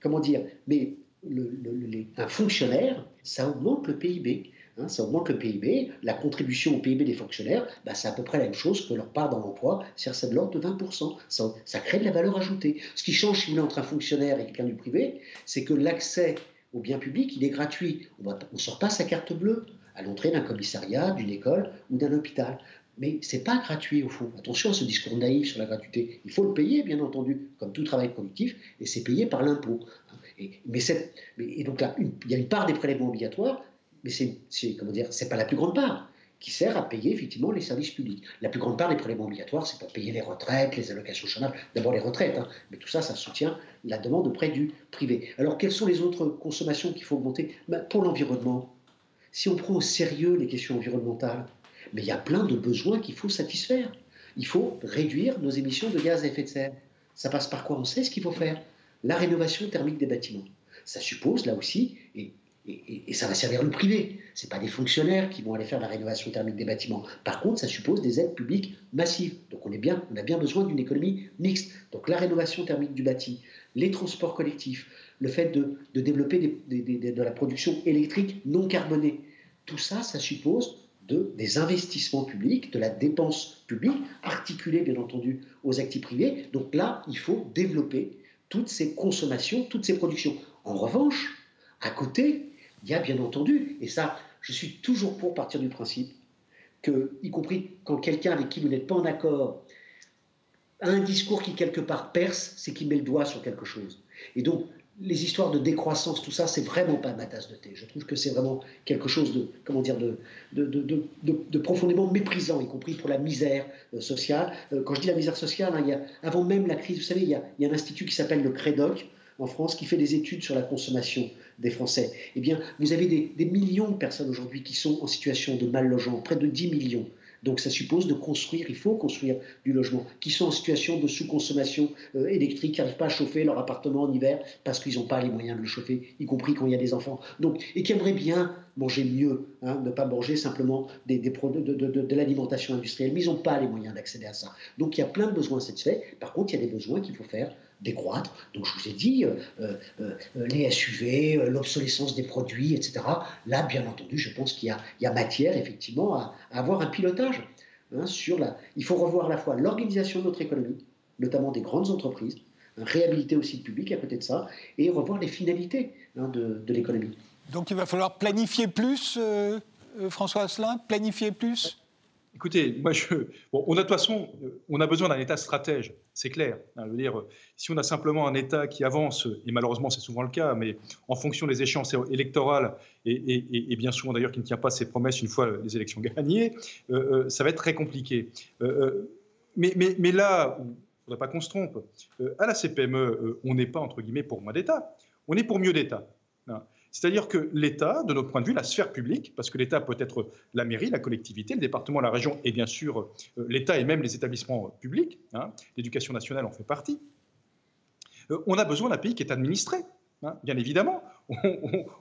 comment dire? Mais un fonctionnaire, ça augmente le PIB. Hein, ça augmente le PIB. La contribution au PIB des fonctionnaires, bah, c'est à peu près la même chose que leur part dans l'emploi, c'est de l'ordre de 20%. Ça, crée de la valeur ajoutée. Ce qui change, si vous voulez, entre un fonctionnaire et quelqu'un du privé, c'est que l'accès au bien public, il est gratuit. On ne sort pas sa carte bleue à l'entrée d'un commissariat, d'une école ou d'un hôpital. Mais ce n'est pas gratuit au fond. Attention à ce discours naïf sur la gratuité. Il faut le payer, bien entendu, comme tout travail productif, et c'est payé par l'impôt. Et, mais, donc là, il y a une part des prélèvements obligatoires, mais c'est comment pas la plus grande part qui sert à payer effectivement les services publics. La plus grande part des prélèvements obligatoires, c'est pour payer les retraites, les allocations chômage, d'abord les retraites, hein. mais tout ça, ça soutient la demande auprès du privé. Alors, quelles sont les autres consommations qu'il faut augmenter? Ben, Pour l'environnement, si on prend au sérieux les questions environnementales, mais il y a plein de besoins qu'il faut satisfaire. Il faut réduire nos émissions de gaz à effet de serre. Ça passe par quoi? On sait ce qu'il faut faire. La rénovation thermique des bâtiments. Ça suppose, là aussi, et, ça va servir le privé. Ce pas des fonctionnaires qui vont aller faire la rénovation thermique des bâtiments. Par contre, ça suppose des aides publiques massives. Donc on, est bien, on a bien besoin d'une économie mixte. Donc la rénovation thermique du bâti, les transports collectifs, le fait de, développer de la production électrique non carbonée, tout ça, ça suppose de, des investissements publics, de la dépense publique, articulée bien entendu aux actifs privés. Donc là, il faut développer toutes ces consommations, toutes ces productions. En revanche, à côté, il y a bien entendu, et ça, je suis toujours pour partir du principe que, y compris quand quelqu'un avec qui vous n'êtes pas en accord a un discours qui quelque part perce, c'est qu'il met le doigt sur quelque chose. Et donc, les histoires de décroissance, tout ça, c'est vraiment pas ma tasse de thé. Je trouve que c'est vraiment quelque chose de, comment dire, de, profondément méprisant, y compris pour la misère euh, sociale. Euh, quand je dis la misère sociale, hein, il y a, avant même la crise, vous savez, il y a, il y a un institut qui s'appelle le CREDOC en France qui fait des études sur la consommation des Français. Eh bien, vous avez des, millions de personnes aujourd'hui qui sont en situation de mal logement, près de 10 millions. Donc ça suppose de construire, il faut construire du logement, qui sont en situation de sous-consommation euh, électrique, qui n'arrivent pas à chauffer leur appartement en hiver parce qu'ils n'ont pas les moyens de le chauffer, y compris quand il y a des enfants. Donc, et qui aimeraient bien manger mieux, hein, ne pas manger simplement des, des produits de, de, de, l'alimentation industrielle, mais ils n'ont pas les moyens d'accéder à ça. Donc il y a plein de besoins satisfaits. Par contre, il y a des besoins qu'il faut faire décroître. Donc je vous ai dit, euh, euh, euh, les SUV, l'obsolescence des produits, etc. Là, bien entendu, je pense qu'il y, a matière effectivement à, avoir un pilotage hein, sur la... Il faut revoir à la fois l'organisation de notre économie, notamment des grandes entreprises, hein, réhabiliter aussi le public à côté de ça, et revoir les finalités hein, de, de l'économie. Donc il va falloir planifier plus, François Asselin, planifier plus? Écoutez, moi, je, on a de toute façon, euh, on a besoin d'un État stratège, c'est clair. Hein, je veux dire, si on a simplement un État qui avance, et malheureusement c'est souvent le cas, mais en fonction des échéances électorales, et, bien souvent d'ailleurs qui ne tient pas ses promesses une fois les élections gagnées, euh, euh, ça va être très compliqué. mais, là, il ne faudrait pas qu'on se trompe, à la CPME, on n'est pas, entre guillemets, pour moins d'État, on est pour mieux d'État. Hein. C'est-à-dire que l'État, de notre point de vue, la sphère publique, parce que l'État peut être la mairie, la collectivité, le département, la région, et bien sûr euh, l'État et même les établissements publics, hein, l'éducation nationale en fait partie, euh, on a besoin d'un pays qui est administré. Hein, bien évidemment,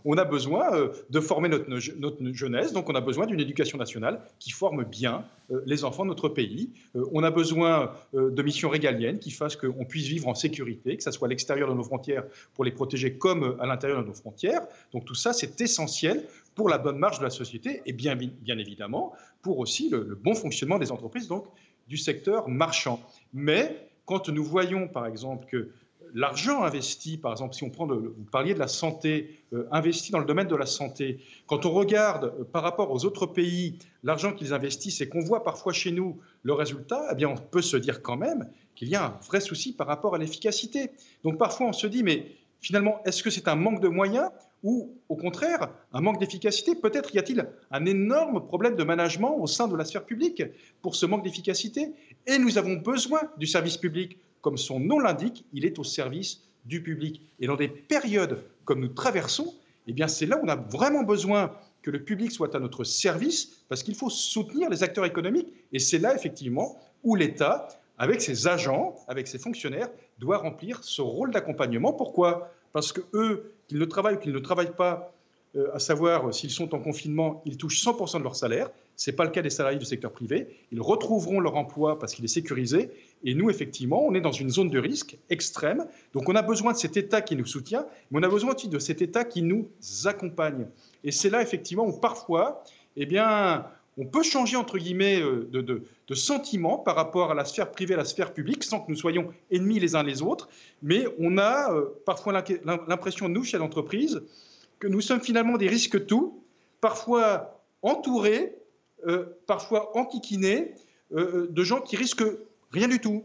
on, a besoin euh, de former notre, jeunesse, donc on a besoin d'une éducation nationale qui forme bien euh, les enfants de notre pays. Euh, on a besoin de missions régaliennes qui fassent qu'on puisse vivre en sécurité, que ce soit à l'extérieur de nos frontières pour les protéger comme à l'intérieur de nos frontières. Donc tout ça, c'est essentiel pour la bonne marche de la société et bien, évidemment pour aussi le, le bon fonctionnement des entreprises, donc du secteur marchand. Mais quand nous voyons par exemple que l'argent investi, par exemple, si on prend, vous parliez de la santé, euh, investi dans le domaine de la santé, quand on regarde euh, par rapport aux autres pays l'argent qu'ils investissent et qu'on voit parfois chez nous le résultat, eh bien, on peut se dire quand même qu'il y a un vrai souci par rapport à l'efficacité. Donc parfois, on se dit, mais finalement, est-ce que c'est un manque de moyens ou au contraire un manque d'efficacité? Peut-être y a-t-il un énorme problème de management au sein de la sphère publique pour ce manque d'efficacité. Et nous avons besoin du service public comme son nom l'indique, il est au service du public. Et dans des périodes comme nous traversons, eh bien c'est là où on a vraiment besoin que le public soit à notre service, parce qu'il faut soutenir les acteurs économiques. Et c'est là, effectivement, où l'État, avec ses agents, avec ses fonctionnaires, doit remplir ce rôle d'accompagnement. Pourquoi? Parce que eux, qu'ils ne travaillent ou qu'ils ne travaillent pas, euh, à savoir s'ils sont en confinement, ils touchent 100% de leur salaire. Ce n'est pas le cas des salariés du secteur privé. Ils retrouveront leur emploi parce qu'il est sécurisé. Et nous, effectivement, on est dans une zone de risque extrême. Donc on a besoin de cet État qui nous soutient, mais on a besoin aussi de cet État qui nous accompagne. Et c'est là, effectivement, où parfois, eh bien, on peut changer, entre guillemets, euh, de, sentiment par rapport à la sphère privée, à la sphère publique, sans que nous soyons ennemis les uns les autres. Mais on a euh, parfois l'impression, nous, chefs d'entreprise, que nous sommes finalement des risques tout, parfois entourés, euh, parfois enquiquinés de gens qui risquent rien du tout.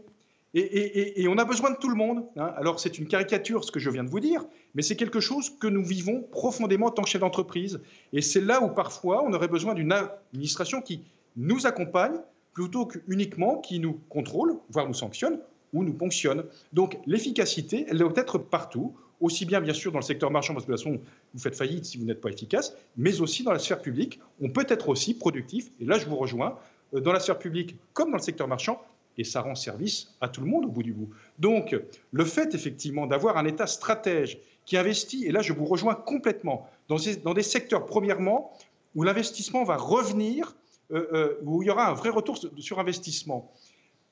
Et, on a besoin de tout le monde. Hein. Alors c'est une caricature ce que je viens de vous dire, mais c'est quelque chose que nous vivons profondément en tant que chef d'entreprise. Et c'est là où parfois on aurait besoin d'une administration qui nous accompagne plutôt qu'uniquement qui nous contrôle, voire nous sanctionne ou nous ponctionne. Donc l'efficacité, elle doit être partout, aussi bien bien sûr dans le secteur marchand, parce que de toute façon vous faites faillite si vous n'êtes pas efficace, mais aussi dans la sphère publique. On peut être aussi productif, et là je vous rejoins, euh, dans la sphère publique comme dans le secteur marchand, et ça rend service à tout le monde au bout du bout. Donc, le fait effectivement d'avoir un État stratège qui investit, et là je vous rejoins complètement, dans des, secteurs, premièrement, où l'investissement va revenir, euh, euh, où il y aura un vrai retour sur investissement.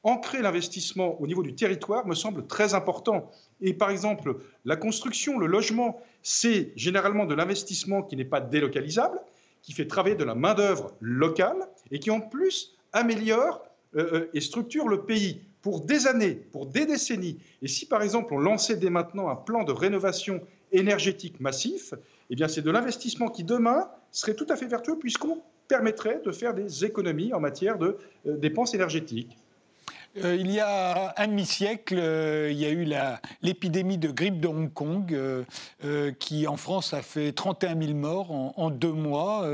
Ancrer l'investissement au niveau du territoire me semble très important. Et par exemple, la construction, le logement, c'est généralement de l'investissement qui n'est pas délocalisable, qui fait travailler de la main-d'œuvre locale et qui en plus améliore euh, euh, et structure le pays pour des années, pour des décennies. Et si par exemple on lançait dès maintenant un plan de rénovation énergétique massif, eh bien c'est de l'investissement qui demain serait tout à fait vertueux puisqu'on permettrait de faire des économies en matière de euh, dépenses énergétiques. Euh, il y a un demi-siècle, euh, il y a eu l'épidémie de grippe de Hong Kong, euh, qui en France a fait 31 000 morts en, deux mois.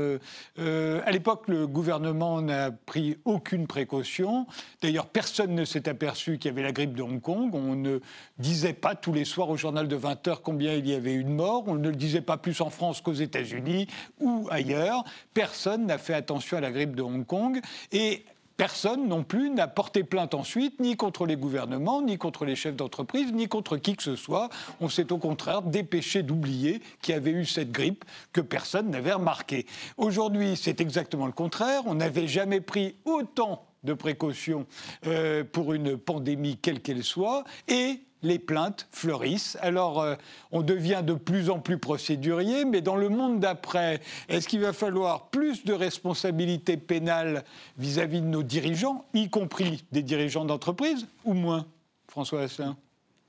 à l'époque, le gouvernement n'a pris aucune précaution. D'ailleurs, personne ne s'est aperçu qu'il y avait la grippe de Hong Kong. On ne disait pas tous les soirs au journal de 20 heures combien il y avait eu de morts. On ne le disait pas plus en France qu'aux États-Unis ou ailleurs. Personne n'a fait attention à la grippe de Hong Kong. Et Personne non plus n'a porté plainte ensuite, ni contre les gouvernements, ni contre les chefs d'entreprise, ni contre qui que ce soit. On s'est au contraire dépêché d'oublier qu'il y avait eu cette grippe que personne n'avait remarqué. Aujourd'hui, c'est exactement le contraire. On n'avait jamais pris autant de précautions euh, pour une pandémie quelle qu'elle soit. Et les plaintes fleurissent. Alors, euh, on devient de plus en plus procédurier, mais dans le monde d'après, est-ce qu'il va falloir plus de responsabilités pénales vis-à-vis de nos dirigeants, y compris des dirigeants d'entreprise, ou moins, François Asselin?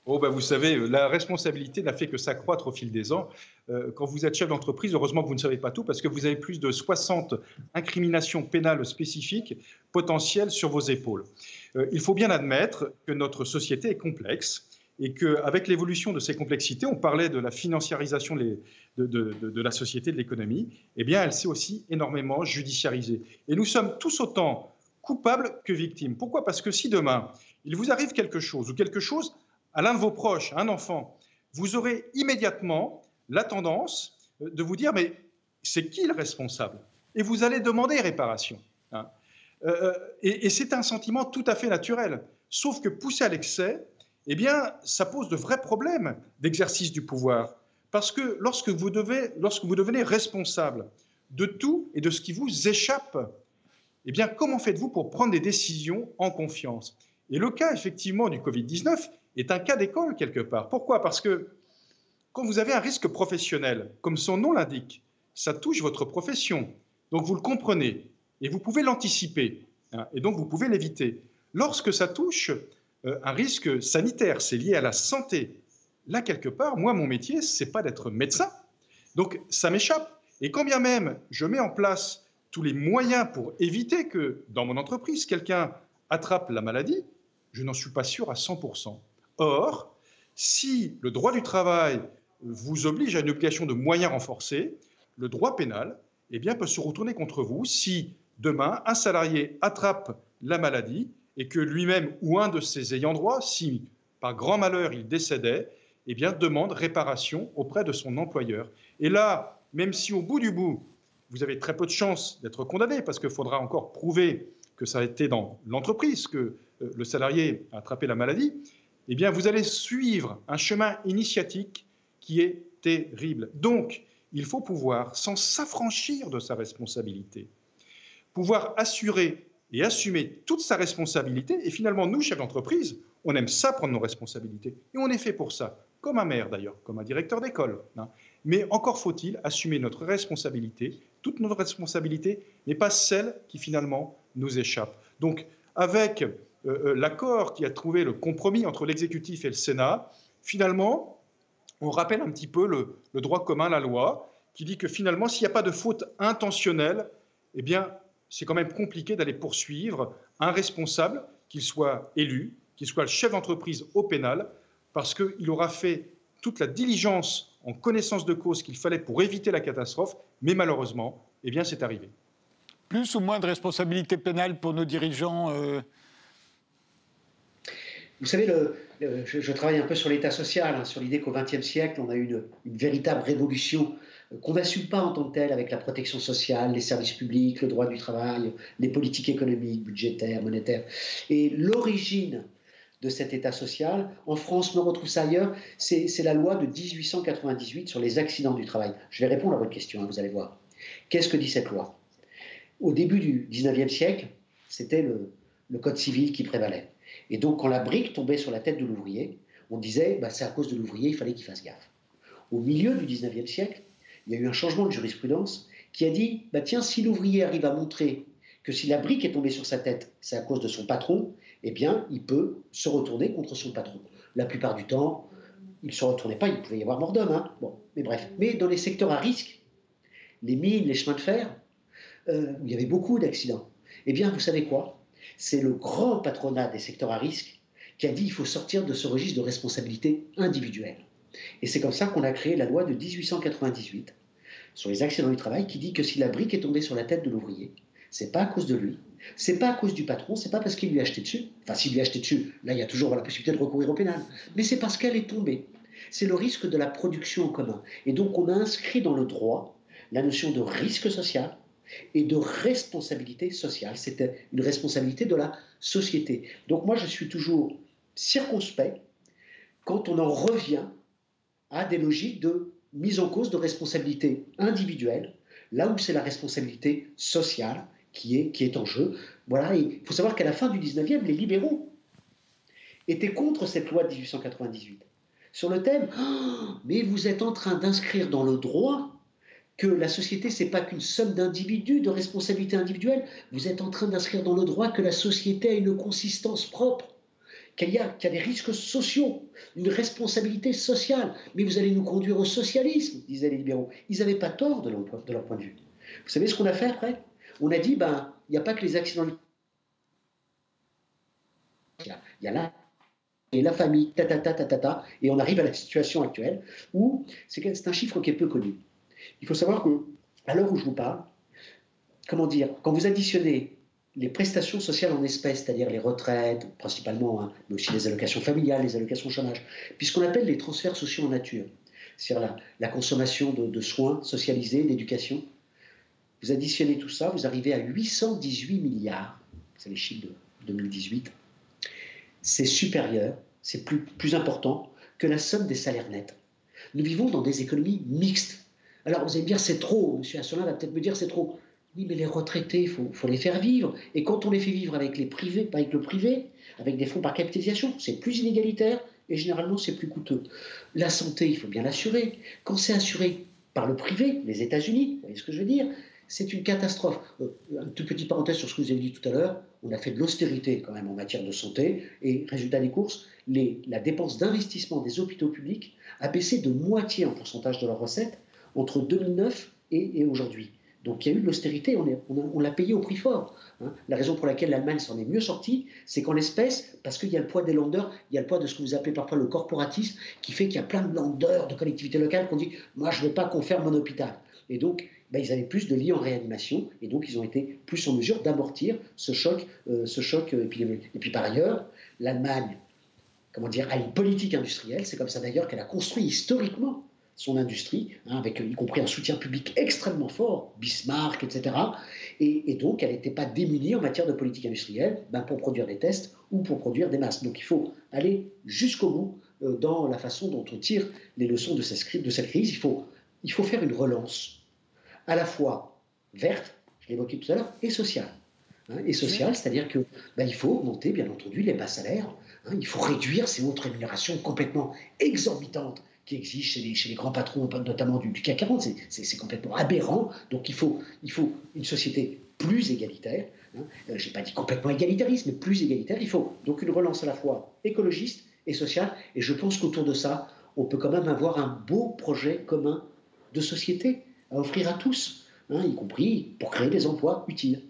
Oh ben vous savez, la responsabilité n'a fait que s'accroître au fil des ans. Euh, quand vous êtes chef d'entreprise, heureusement que vous ne savez pas tout, parce que vous avez plus de 60 incriminations pénales spécifiques potentielles sur vos épaules. Euh, il faut bien admettre que notre société est complexe et qu'avec l'évolution de ces complexités, on parlait de la financiarisation de, de, la société, de l'économie, eh bien, elle s'est aussi énormément judiciarisée. Et nous sommes tous autant coupables que victimes. Pourquoi? Parce que si demain, il vous arrive quelque chose, ou quelque chose à l'un de vos proches, un enfant, vous aurez immédiatement la tendance de vous dire, mais c'est qui le responsable? Et vous allez demander réparation. Hein. Euh, euh, et, et c'est un sentiment tout à fait naturel. Sauf que poussé à l'excès, eh bien, ça pose de vrais problèmes d'exercice du pouvoir. Parce que lorsque vous, devez, lorsque vous devenez responsable de tout et de ce qui vous échappe, eh bien, comment faites-vous pour prendre des décisions en confiance? Et le cas, effectivement, du Covid-19 est un cas d'école quelque part. Pourquoi? Parce que quand vous avez un risque professionnel, comme son nom l'indique, ça touche votre profession. Donc, vous le comprenez et vous pouvez l'anticiper. Hein, et donc, vous pouvez l'éviter. Lorsque ça touche euh, un risque sanitaire, c'est lié à la santé. Là, quelque part, moi, mon métier, c'est pas d'être médecin. Donc, ça m'échappe. Et quand bien même je mets en place tous les moyens pour éviter que dans mon entreprise, quelqu'un attrape la maladie, je n'en suis pas sûr à 100%. Or, si le droit du travail vous oblige à une obligation de moyens renforcés, le droit pénal eh bien, peut se retourner contre vous si demain un salarié attrape la maladie et que lui-même ou un de ses ayants droit, si par grand malheur il décédait, eh bien, demande réparation auprès de son employeur. Et là, même si au bout du bout, vous avez très peu de chances d'être condamné, parce qu'il faudra encore prouver que ça a été dans l'entreprise que euh, le salarié a attrapé la maladie, eh bien, vous allez suivre un chemin initiatique qui est terrible. Donc, il faut pouvoir, sans s'affranchir de sa responsabilité, pouvoir assurer et assumer toute sa responsabilité. Et finalement, nous, chefs d'entreprise, on aime ça prendre nos responsabilités. Et on est fait pour ça, comme un maire d'ailleurs, comme un directeur d'école. Hein. Mais encore faut-il assumer notre responsabilité, toute notre responsabilité, mais pas celle qui finalement nous échappe. Donc, avec l'accord qui a trouvé le compromis entre l'exécutif et le Sénat, finalement, on rappelle un petit peu le, le droit commun, la loi, qui dit que finalement, s'il n'y a pas de faute intentionnelle, eh bien, c'est quand même compliqué d'aller poursuivre un responsable, qu'il soit élu, qu'il soit le chef d'entreprise au pénal, parce qu'il aura fait toute la diligence en connaissance de cause qu'il fallait pour éviter la catastrophe, mais malheureusement, eh bien, c'est arrivé. Plus ou moins de responsabilité pénale pour nos dirigeants euh Vous savez, je, travaille un peu sur l'état social, hein, sur l'idée qu'au XXe siècle, on a eu une, véritable révolution qu'on n'assume pas en tant que tel avec la protection sociale, les services publics, le droit du travail, les politiques économiques, budgétaires, monétaires. Et l'origine de cet État social, en France, on retrouve ça ailleurs, c'est la loi de 1898 sur les accidents du travail. Je vais répondre à votre question, hein, vous allez voir. Qu'est-ce que dit cette loi? Au début du 19e siècle, c'était le, code civil qui prévalait. Et donc, quand la brique tombait sur la tête de l'ouvrier, on disait, bah, c'est à cause de l'ouvrier, il fallait qu'il fasse gaffe. Au milieu du 19e siècle, il y a eu un changement de jurisprudence qui a dit bah tiens, si l'ouvrier arrive à montrer que si la brique est tombée sur sa tête, c'est à cause de son patron, eh bien, il peut se retourner contre son patron. La plupart du temps, il ne se retournait pas, il pouvait y avoir mort d'homme. Hein. Bon, mais bref. Mais dans les secteurs à risque, les mines, les chemins de fer, euh, où il y avait beaucoup d'accidents, eh bien, vous savez quoi? C'est le grand patronat des secteurs à risque qui a dit il faut sortir de ce registre de responsabilité individuelle. Et c'est comme ça qu'on a créé la loi de 1898 sur les accidents du travail qui dit que si la brique est tombée sur la tête de l'ouvrier, c'est pas à cause de lui, c'est pas à cause du patron, c'est pas parce qu'il lui a acheté dessus. Enfin, s'il lui a acheté dessus, là, il y a toujours la possibilité de recourir au pénal. Mais c'est parce qu'elle est tombée. C'est le risque de la production en commun. Et donc, on a inscrit dans le droit la notion de risque social et de responsabilité sociale. C'était une responsabilité de la société. Donc, moi, je suis toujours circonspect quand on en revient à des logiques de mise en cause de responsabilité individuelle, là où c'est la responsabilité sociale qui est, qui est en jeu. Voilà, il faut savoir qu'à la fin du 19e, les libéraux étaient contre cette loi de 1898 sur le thème oh, mais vous êtes en train d'inscrire dans le droit que la société, c'est pas qu'une somme d'individus, de responsabilités individuelles. Vous êtes en train d'inscrire dans le droit que la société a une consistance propre qu'il y, a, des risques sociaux, une responsabilité sociale. Mais vous allez nous conduire au socialisme, disaient les libéraux. Ils n'avaient pas tort de leur, point de vue. Vous savez ce qu'on a fait après? On a dit, ben, il n'y a pas que les accidents. Il y a là et la famille, ta, ta, ta, ta, ta, et on arrive à la situation actuelle où c'est un chiffre qui est peu connu. Il faut savoir que, à l'heure où je vous parle, comment dire, quand vous additionnez les prestations sociales en espèces, c'est-à-dire les retraites, principalement, hein, mais aussi les allocations familiales, les allocations chômage, puis ce qu'on appelle les transferts sociaux en nature, c'est-à-dire la, consommation de, soins socialisés, d'éducation. Vous additionnez tout ça, vous arrivez à 818 milliards, c'est les chiffres de 2018. C'est supérieur, c'est plus, plus important que la somme des salaires nets. Nous vivons dans des économies mixtes. Alors vous allez me dire c'est trop, M. Asselin va peut-être me dire c'est trop. Oui, mais les retraités, il faut, les faire vivre. Et quand on les fait vivre avec les privés, pas avec le privé, avec des fonds par capitalisation, c'est plus inégalitaire et généralement c'est plus coûteux. La santé, il faut bien l'assurer. Quand c'est assuré par le privé, les États-Unis, vous voyez ce que je veux dire c'est une catastrophe. Euh, un tout petit parenthèse sur ce que vous avez dit tout à l'heure, on a fait de l'austérité quand même en matière de santé, et résultat des courses, la dépense d'investissement des hôpitaux publics a baissé de moitié en pourcentage de leurs recettes entre 2009 et aujourd'hui. Donc il y a eu l'austérité, on, l'a payé au prix fort. Hein. La raison pour laquelle l'Allemagne s'en est mieux sortie, c'est qu'en l'espèce, parce qu'il y a le poids des landeurs, il y a le poids de ce que vous appelez parfois le corporatisme, qui fait qu'il y a plein de landeurs de collectivités locales qui ont dit Moi, je ne veux pas qu'on ferme mon hôpital. Et donc, ben, ils avaient plus de lits en réanimation, et donc ils ont été plus en mesure d'amortir ce choc, euh, choc euh, épidémique. Et puis par ailleurs, l'Allemagne, comment dire, a une politique industrielle, c'est comme ça d'ailleurs qu'elle a construit historiquement son industrie, hein, avec y compris un soutien public extrêmement fort, Bismarck, etc. Et, donc, elle n'était pas démunie en matière de politique industrielle ben, pour produire des tests ou pour produire des masques. Donc, il faut aller jusqu'au bout euh, dans la façon dont on tire les leçons de cette, de cette crise. Il faut, il faut faire une relance à la fois verte, je l'évoquais tout à l'heure, et sociale. hein, et sociale, c'est-à-dire que ben, il faut augmenter, bien entendu, les bas salaires. Hein, il faut réduire ces hautes rémunérations complètement exorbitantes qui existent chez les, grands patrons, notamment du, CAC 40. C'est complètement aberrant. Donc il faut, il faut une société plus égalitaire. Hein. Euh, je n'ai pas dit complètement égalitariste, mais plus égalitaire. Il faut donc une relance à la fois écologiste et sociale. Et je pense qu'autour de ça, on peut quand même avoir un beau projet commun de société à offrir à tous, hein, y compris pour créer des emplois utiles.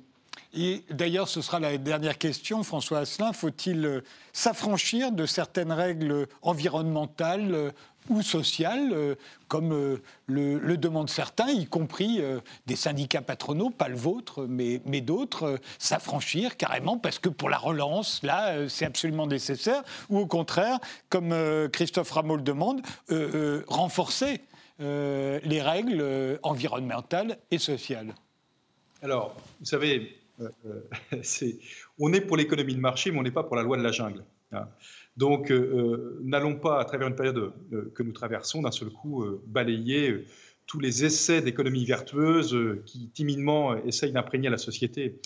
D'ailleurs, ce sera la dernière question, François Asselin. Faut-il euh, s'affranchir de certaines règles environnementales euh, ou sociales, euh, comme le, demandent certains, y compris des syndicats patronaux, pas le vôtre, mais, mais d'autres, s'affranchir carrément parce que pour la relance, là, c'est absolument nécessaire, ou au contraire, comme Christophe Rameau le demande, renforcer les règles environnementales et sociales? Alors, vous savez, euh, euh, on est pour l'économie de marché, mais on n'est pas pour la loi de la jungle. Hein. Donc, euh, n'allons pas, à travers une période que nous traversons, d'un seul coup balayer tous les essais d'économie vertueuse qui timidement essayent d'imprégner la société.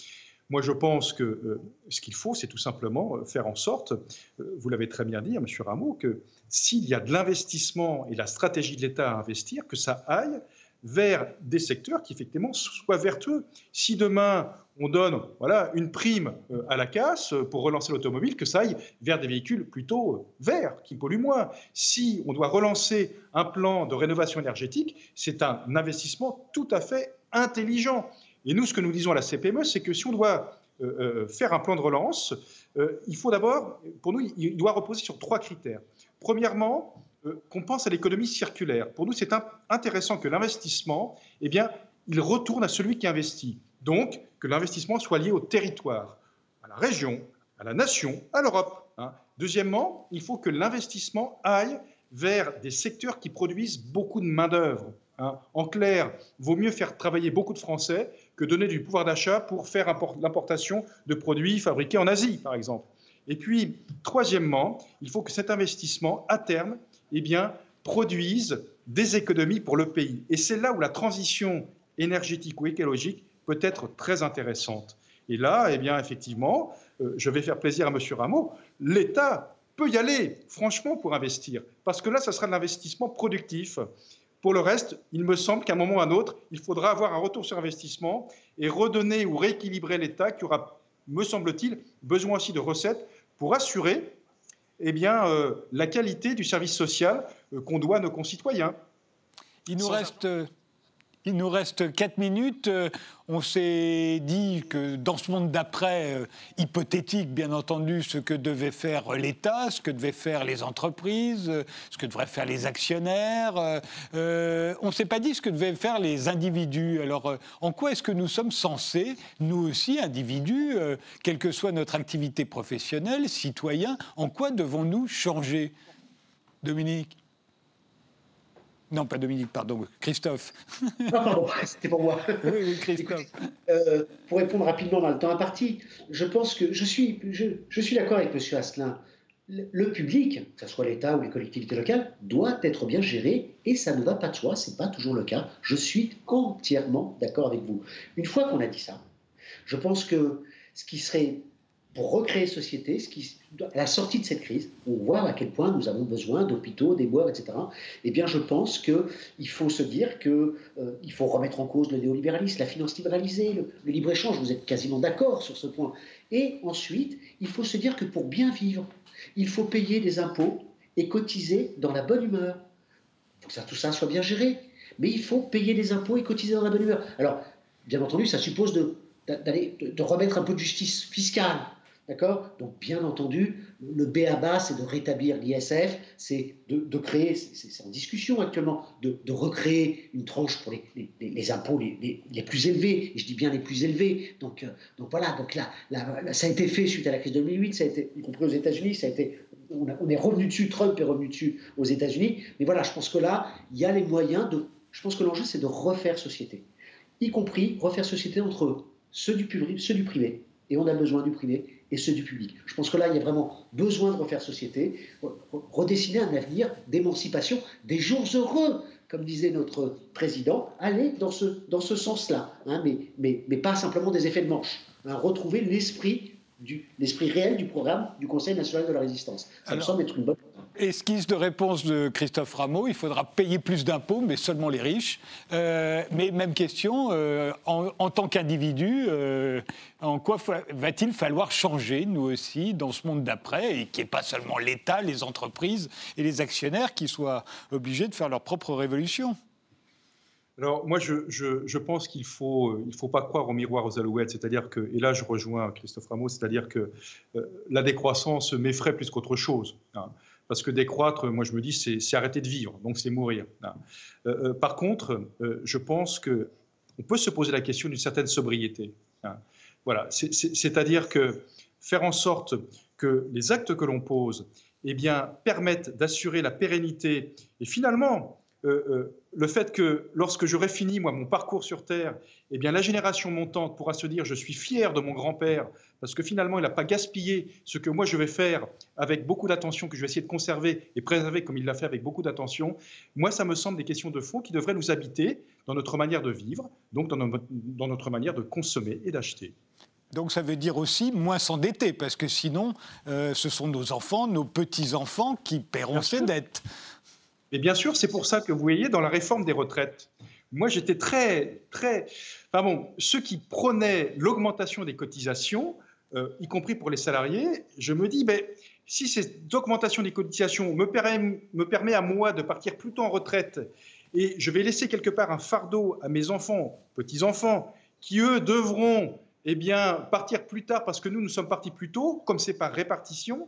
Moi, je pense que ce qu'il faut, c'est tout simplement faire en sorte, vous l'avez très bien dit, hein, M. Rameau, que s'il y a de l'investissement et la stratégie de l'État à investir, que ça aille vers des secteurs qui effectivement soient vertueux. Si demain on donne voilà, une prime euh, à la casse pour relancer l'automobile, que ça aille vers des véhicules plutôt verts, qui polluent moins. Si on doit relancer un plan de rénovation énergétique, c'est un investissement tout à fait intelligent. Et nous, ce que nous disons à la CPME, c'est que si on doit euh, euh, faire un plan de relance, il faut d'abord, pour nous, il doit reposer sur trois critères. Premièrement, qu'on pense à l'économie circulaire. Pour nous, c'est intéressant que l'investissement, eh bien, il retourne à celui qui investit. Donc, que l'investissement soit lié au territoire, à la région, à la nation, à l'Europe. Hein. Deuxièmement, il faut que l'investissement aille vers des secteurs qui produisent beaucoup de main-d'œuvre. Hein. En clair, vaut mieux faire travailler beaucoup de Français que donner du pouvoir d'achat pour faire l'importation de produits fabriqués en Asie, par exemple. Et puis, troisièmement, il faut que cet investissement, à terme, eh bien, produise des économies pour le pays. Et c'est là où la transition énergétique ou écologique peut être très intéressante. Et là, eh bien, effectivement, euh, je vais faire plaisir à M. Rameau, l'État peut y aller, franchement, pour investir. Parce que là, ça sera de l'investissement productif. Pour le reste, il me semble qu'à un moment ou à un autre, il faudra avoir un retour sur investissement et redonner ou rééquilibrer l'État qui aura, me semble-t-il, besoin aussi de recettes pour assurer eh bien, euh, la qualité du service social euh, qu'on doit à nos concitoyens. Il nous reste il nous reste 4 minutes. Euh, on s'est dit que dans ce monde d'après, euh, hypothétique bien entendu, ce que devait faire l'État, ce que devaient faire les entreprises, euh, ce que devraient faire les actionnaires, on ne s'est pas dit ce que devaient faire les individus. Alors en quoi est-ce que nous sommes censés, nous aussi, individus, quelle que soit notre activité professionnelle, citoyens, en quoi devons-nous changer? Dominique? Non, pas Dominique, pardon, Christophe. Non, pardon, c'était pour moi. Oui, oui Christophe. Euh, pour répondre rapidement dans le temps imparti, je pense que je suis, je, suis d'accord avec M. Asselin. Le, public, que ce soit l'État ou les collectivités locales, doit être bien géré et ça ne va pas de soi, ce n'est pas toujours le cas. Je suis entièrement d'accord avec vous. Une fois qu'on a dit ça, je pense que ce qui serait pour recréer société, à la sortie de cette crise, on voit à quel point nous avons besoin d'hôpitaux, des bois, etc. Eh bien, je pense qu'il faut se dire qu'il euh, faut remettre en cause le néolibéralisme, la finance libéralisée, le, libre-échange, vous êtes quasiment d'accord sur ce point. Et ensuite, il faut se dire que pour bien vivre, il faut payer des impôts et cotiser dans la bonne humeur. Il faut que tout ça soit bien géré. Mais il faut payer des impôts et cotiser dans la bonne humeur. Alors, bien entendu, ça suppose de remettre un peu de justice fiscale D'accord? Donc, bien entendu, le B à bas, c'est de rétablir l'ISF, c'est de, créer, c'est en discussion actuellement, de, recréer une tranche pour les, impôts les, plus élevés, et je dis bien les plus élevés. Donc, euh, voilà, donc là, ça a été fait suite à la crise de 2008, ça a été, y compris aux États-Unis, ça a été, on, est revenu dessus, Trump est revenu dessus aux États-Unis. Mais voilà, je pense que là, il y a les moyens de. Je pense que l'enjeu, c'est de refaire société, y compris refaire société entre ceux du privé. Et on a besoin du privé et ceux du public. Je pense que là, il y a vraiment besoin de refaire société, redessiner un avenir d'émancipation, des jours heureux, comme disait notre président, aller dans ce, dans ce sens-là, hein, mais, mais, mais pas simplement des effets de manche. à retrouver l'esprit l'esprit réel du programme du Conseil national de la résistance. Ça me semble être une bonne Esquisse de réponse de Christophe Rameau, il faudra payer plus d'impôts, mais seulement les riches. Euh, mais même question, euh, en, tant qu'individu, euh, en quoi va-t-il falloir changer, nous aussi, dans ce monde d'après, et qui n'est pas seulement l'État, les entreprises et les actionnaires qui soient obligés de faire leur propre révolution? Alors moi, je, pense qu'il ne faut, il faut pas croire au miroir aux alouettes, c'est-à-dire que, et là je rejoins Christophe Rameau, c'est-à-dire que la décroissance m'effraie plus qu'autre chose. Hein. Parce que décroître, moi je me dis, c'est arrêter de vivre, donc c'est mourir. Hein. Euh, euh, par contre, euh, je pense que on peut se poser la question d'une certaine sobriété. Hein. Voilà, c'est-à-dire que faire en sorte que les actes que l'on pose eh bien, permettent d'assurer la pérennité et finalement euh, euh, le fait que lorsque j'aurai fini moi mon parcours sur Terre, eh bien la génération montante pourra se dire je suis fier de mon grand-père parce que finalement il n'a pas gaspillé ce que moi je vais faire avec beaucoup d'attention que je vais essayer de conserver et préserver comme il l'a fait avec beaucoup d'attention. Moi ça me semble des questions de fond qui devraient nous habiter dans notre manière de vivre, donc dans notre, dans notre manière de consommer et d'acheter. Donc ça veut dire aussi moins s'endetter, parce que sinon, euh, ce sont nos enfants, nos petits-enfants qui paieront ces dettes. Mais bien sûr, c'est pour ça que vous voyez dans la réforme des retraites, moi j'étais très, très. Enfin bon, ceux qui prônaient l'augmentation des cotisations, euh, y compris pour les salariés, je me dis, ben, si cette augmentation des cotisations me permet, me permet à moi de partir plus tôt en retraite et je vais laisser quelque part un fardeau à mes enfants, petits-enfants, qui eux devront eh bien, partir plus tard parce que nous, nous sommes partis plus tôt, comme c'est par répartition,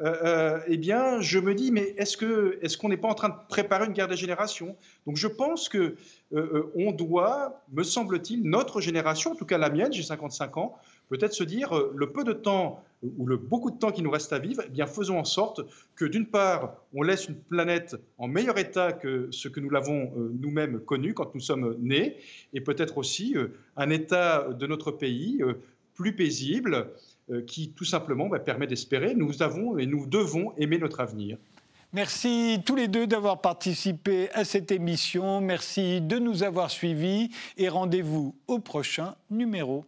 euh, euh, eh bien, je me dis, mais est-ce qu'on n'est pas en train de préparer une guerre des générations? Donc, je pense que euh, on doit, me semble-t-il, notre génération, en tout cas la mienne, j'ai 55 ans, peut-être se dire le peu de temps ou le beaucoup de temps qui nous reste à vivre, eh bien, faisons en sorte que d'une part, on laisse une planète en meilleur état que ce que nous l'avons nous-mêmes connu quand nous sommes nés, et peut-être aussi un état de notre pays plus paisible. Euh, qui tout simplement bah, permet d'espérer. Nous avons et nous devons aimer notre avenir. Merci tous les deux d'avoir participé à cette émission. Merci de nous avoir suivis et rendez-vous au prochain numéro.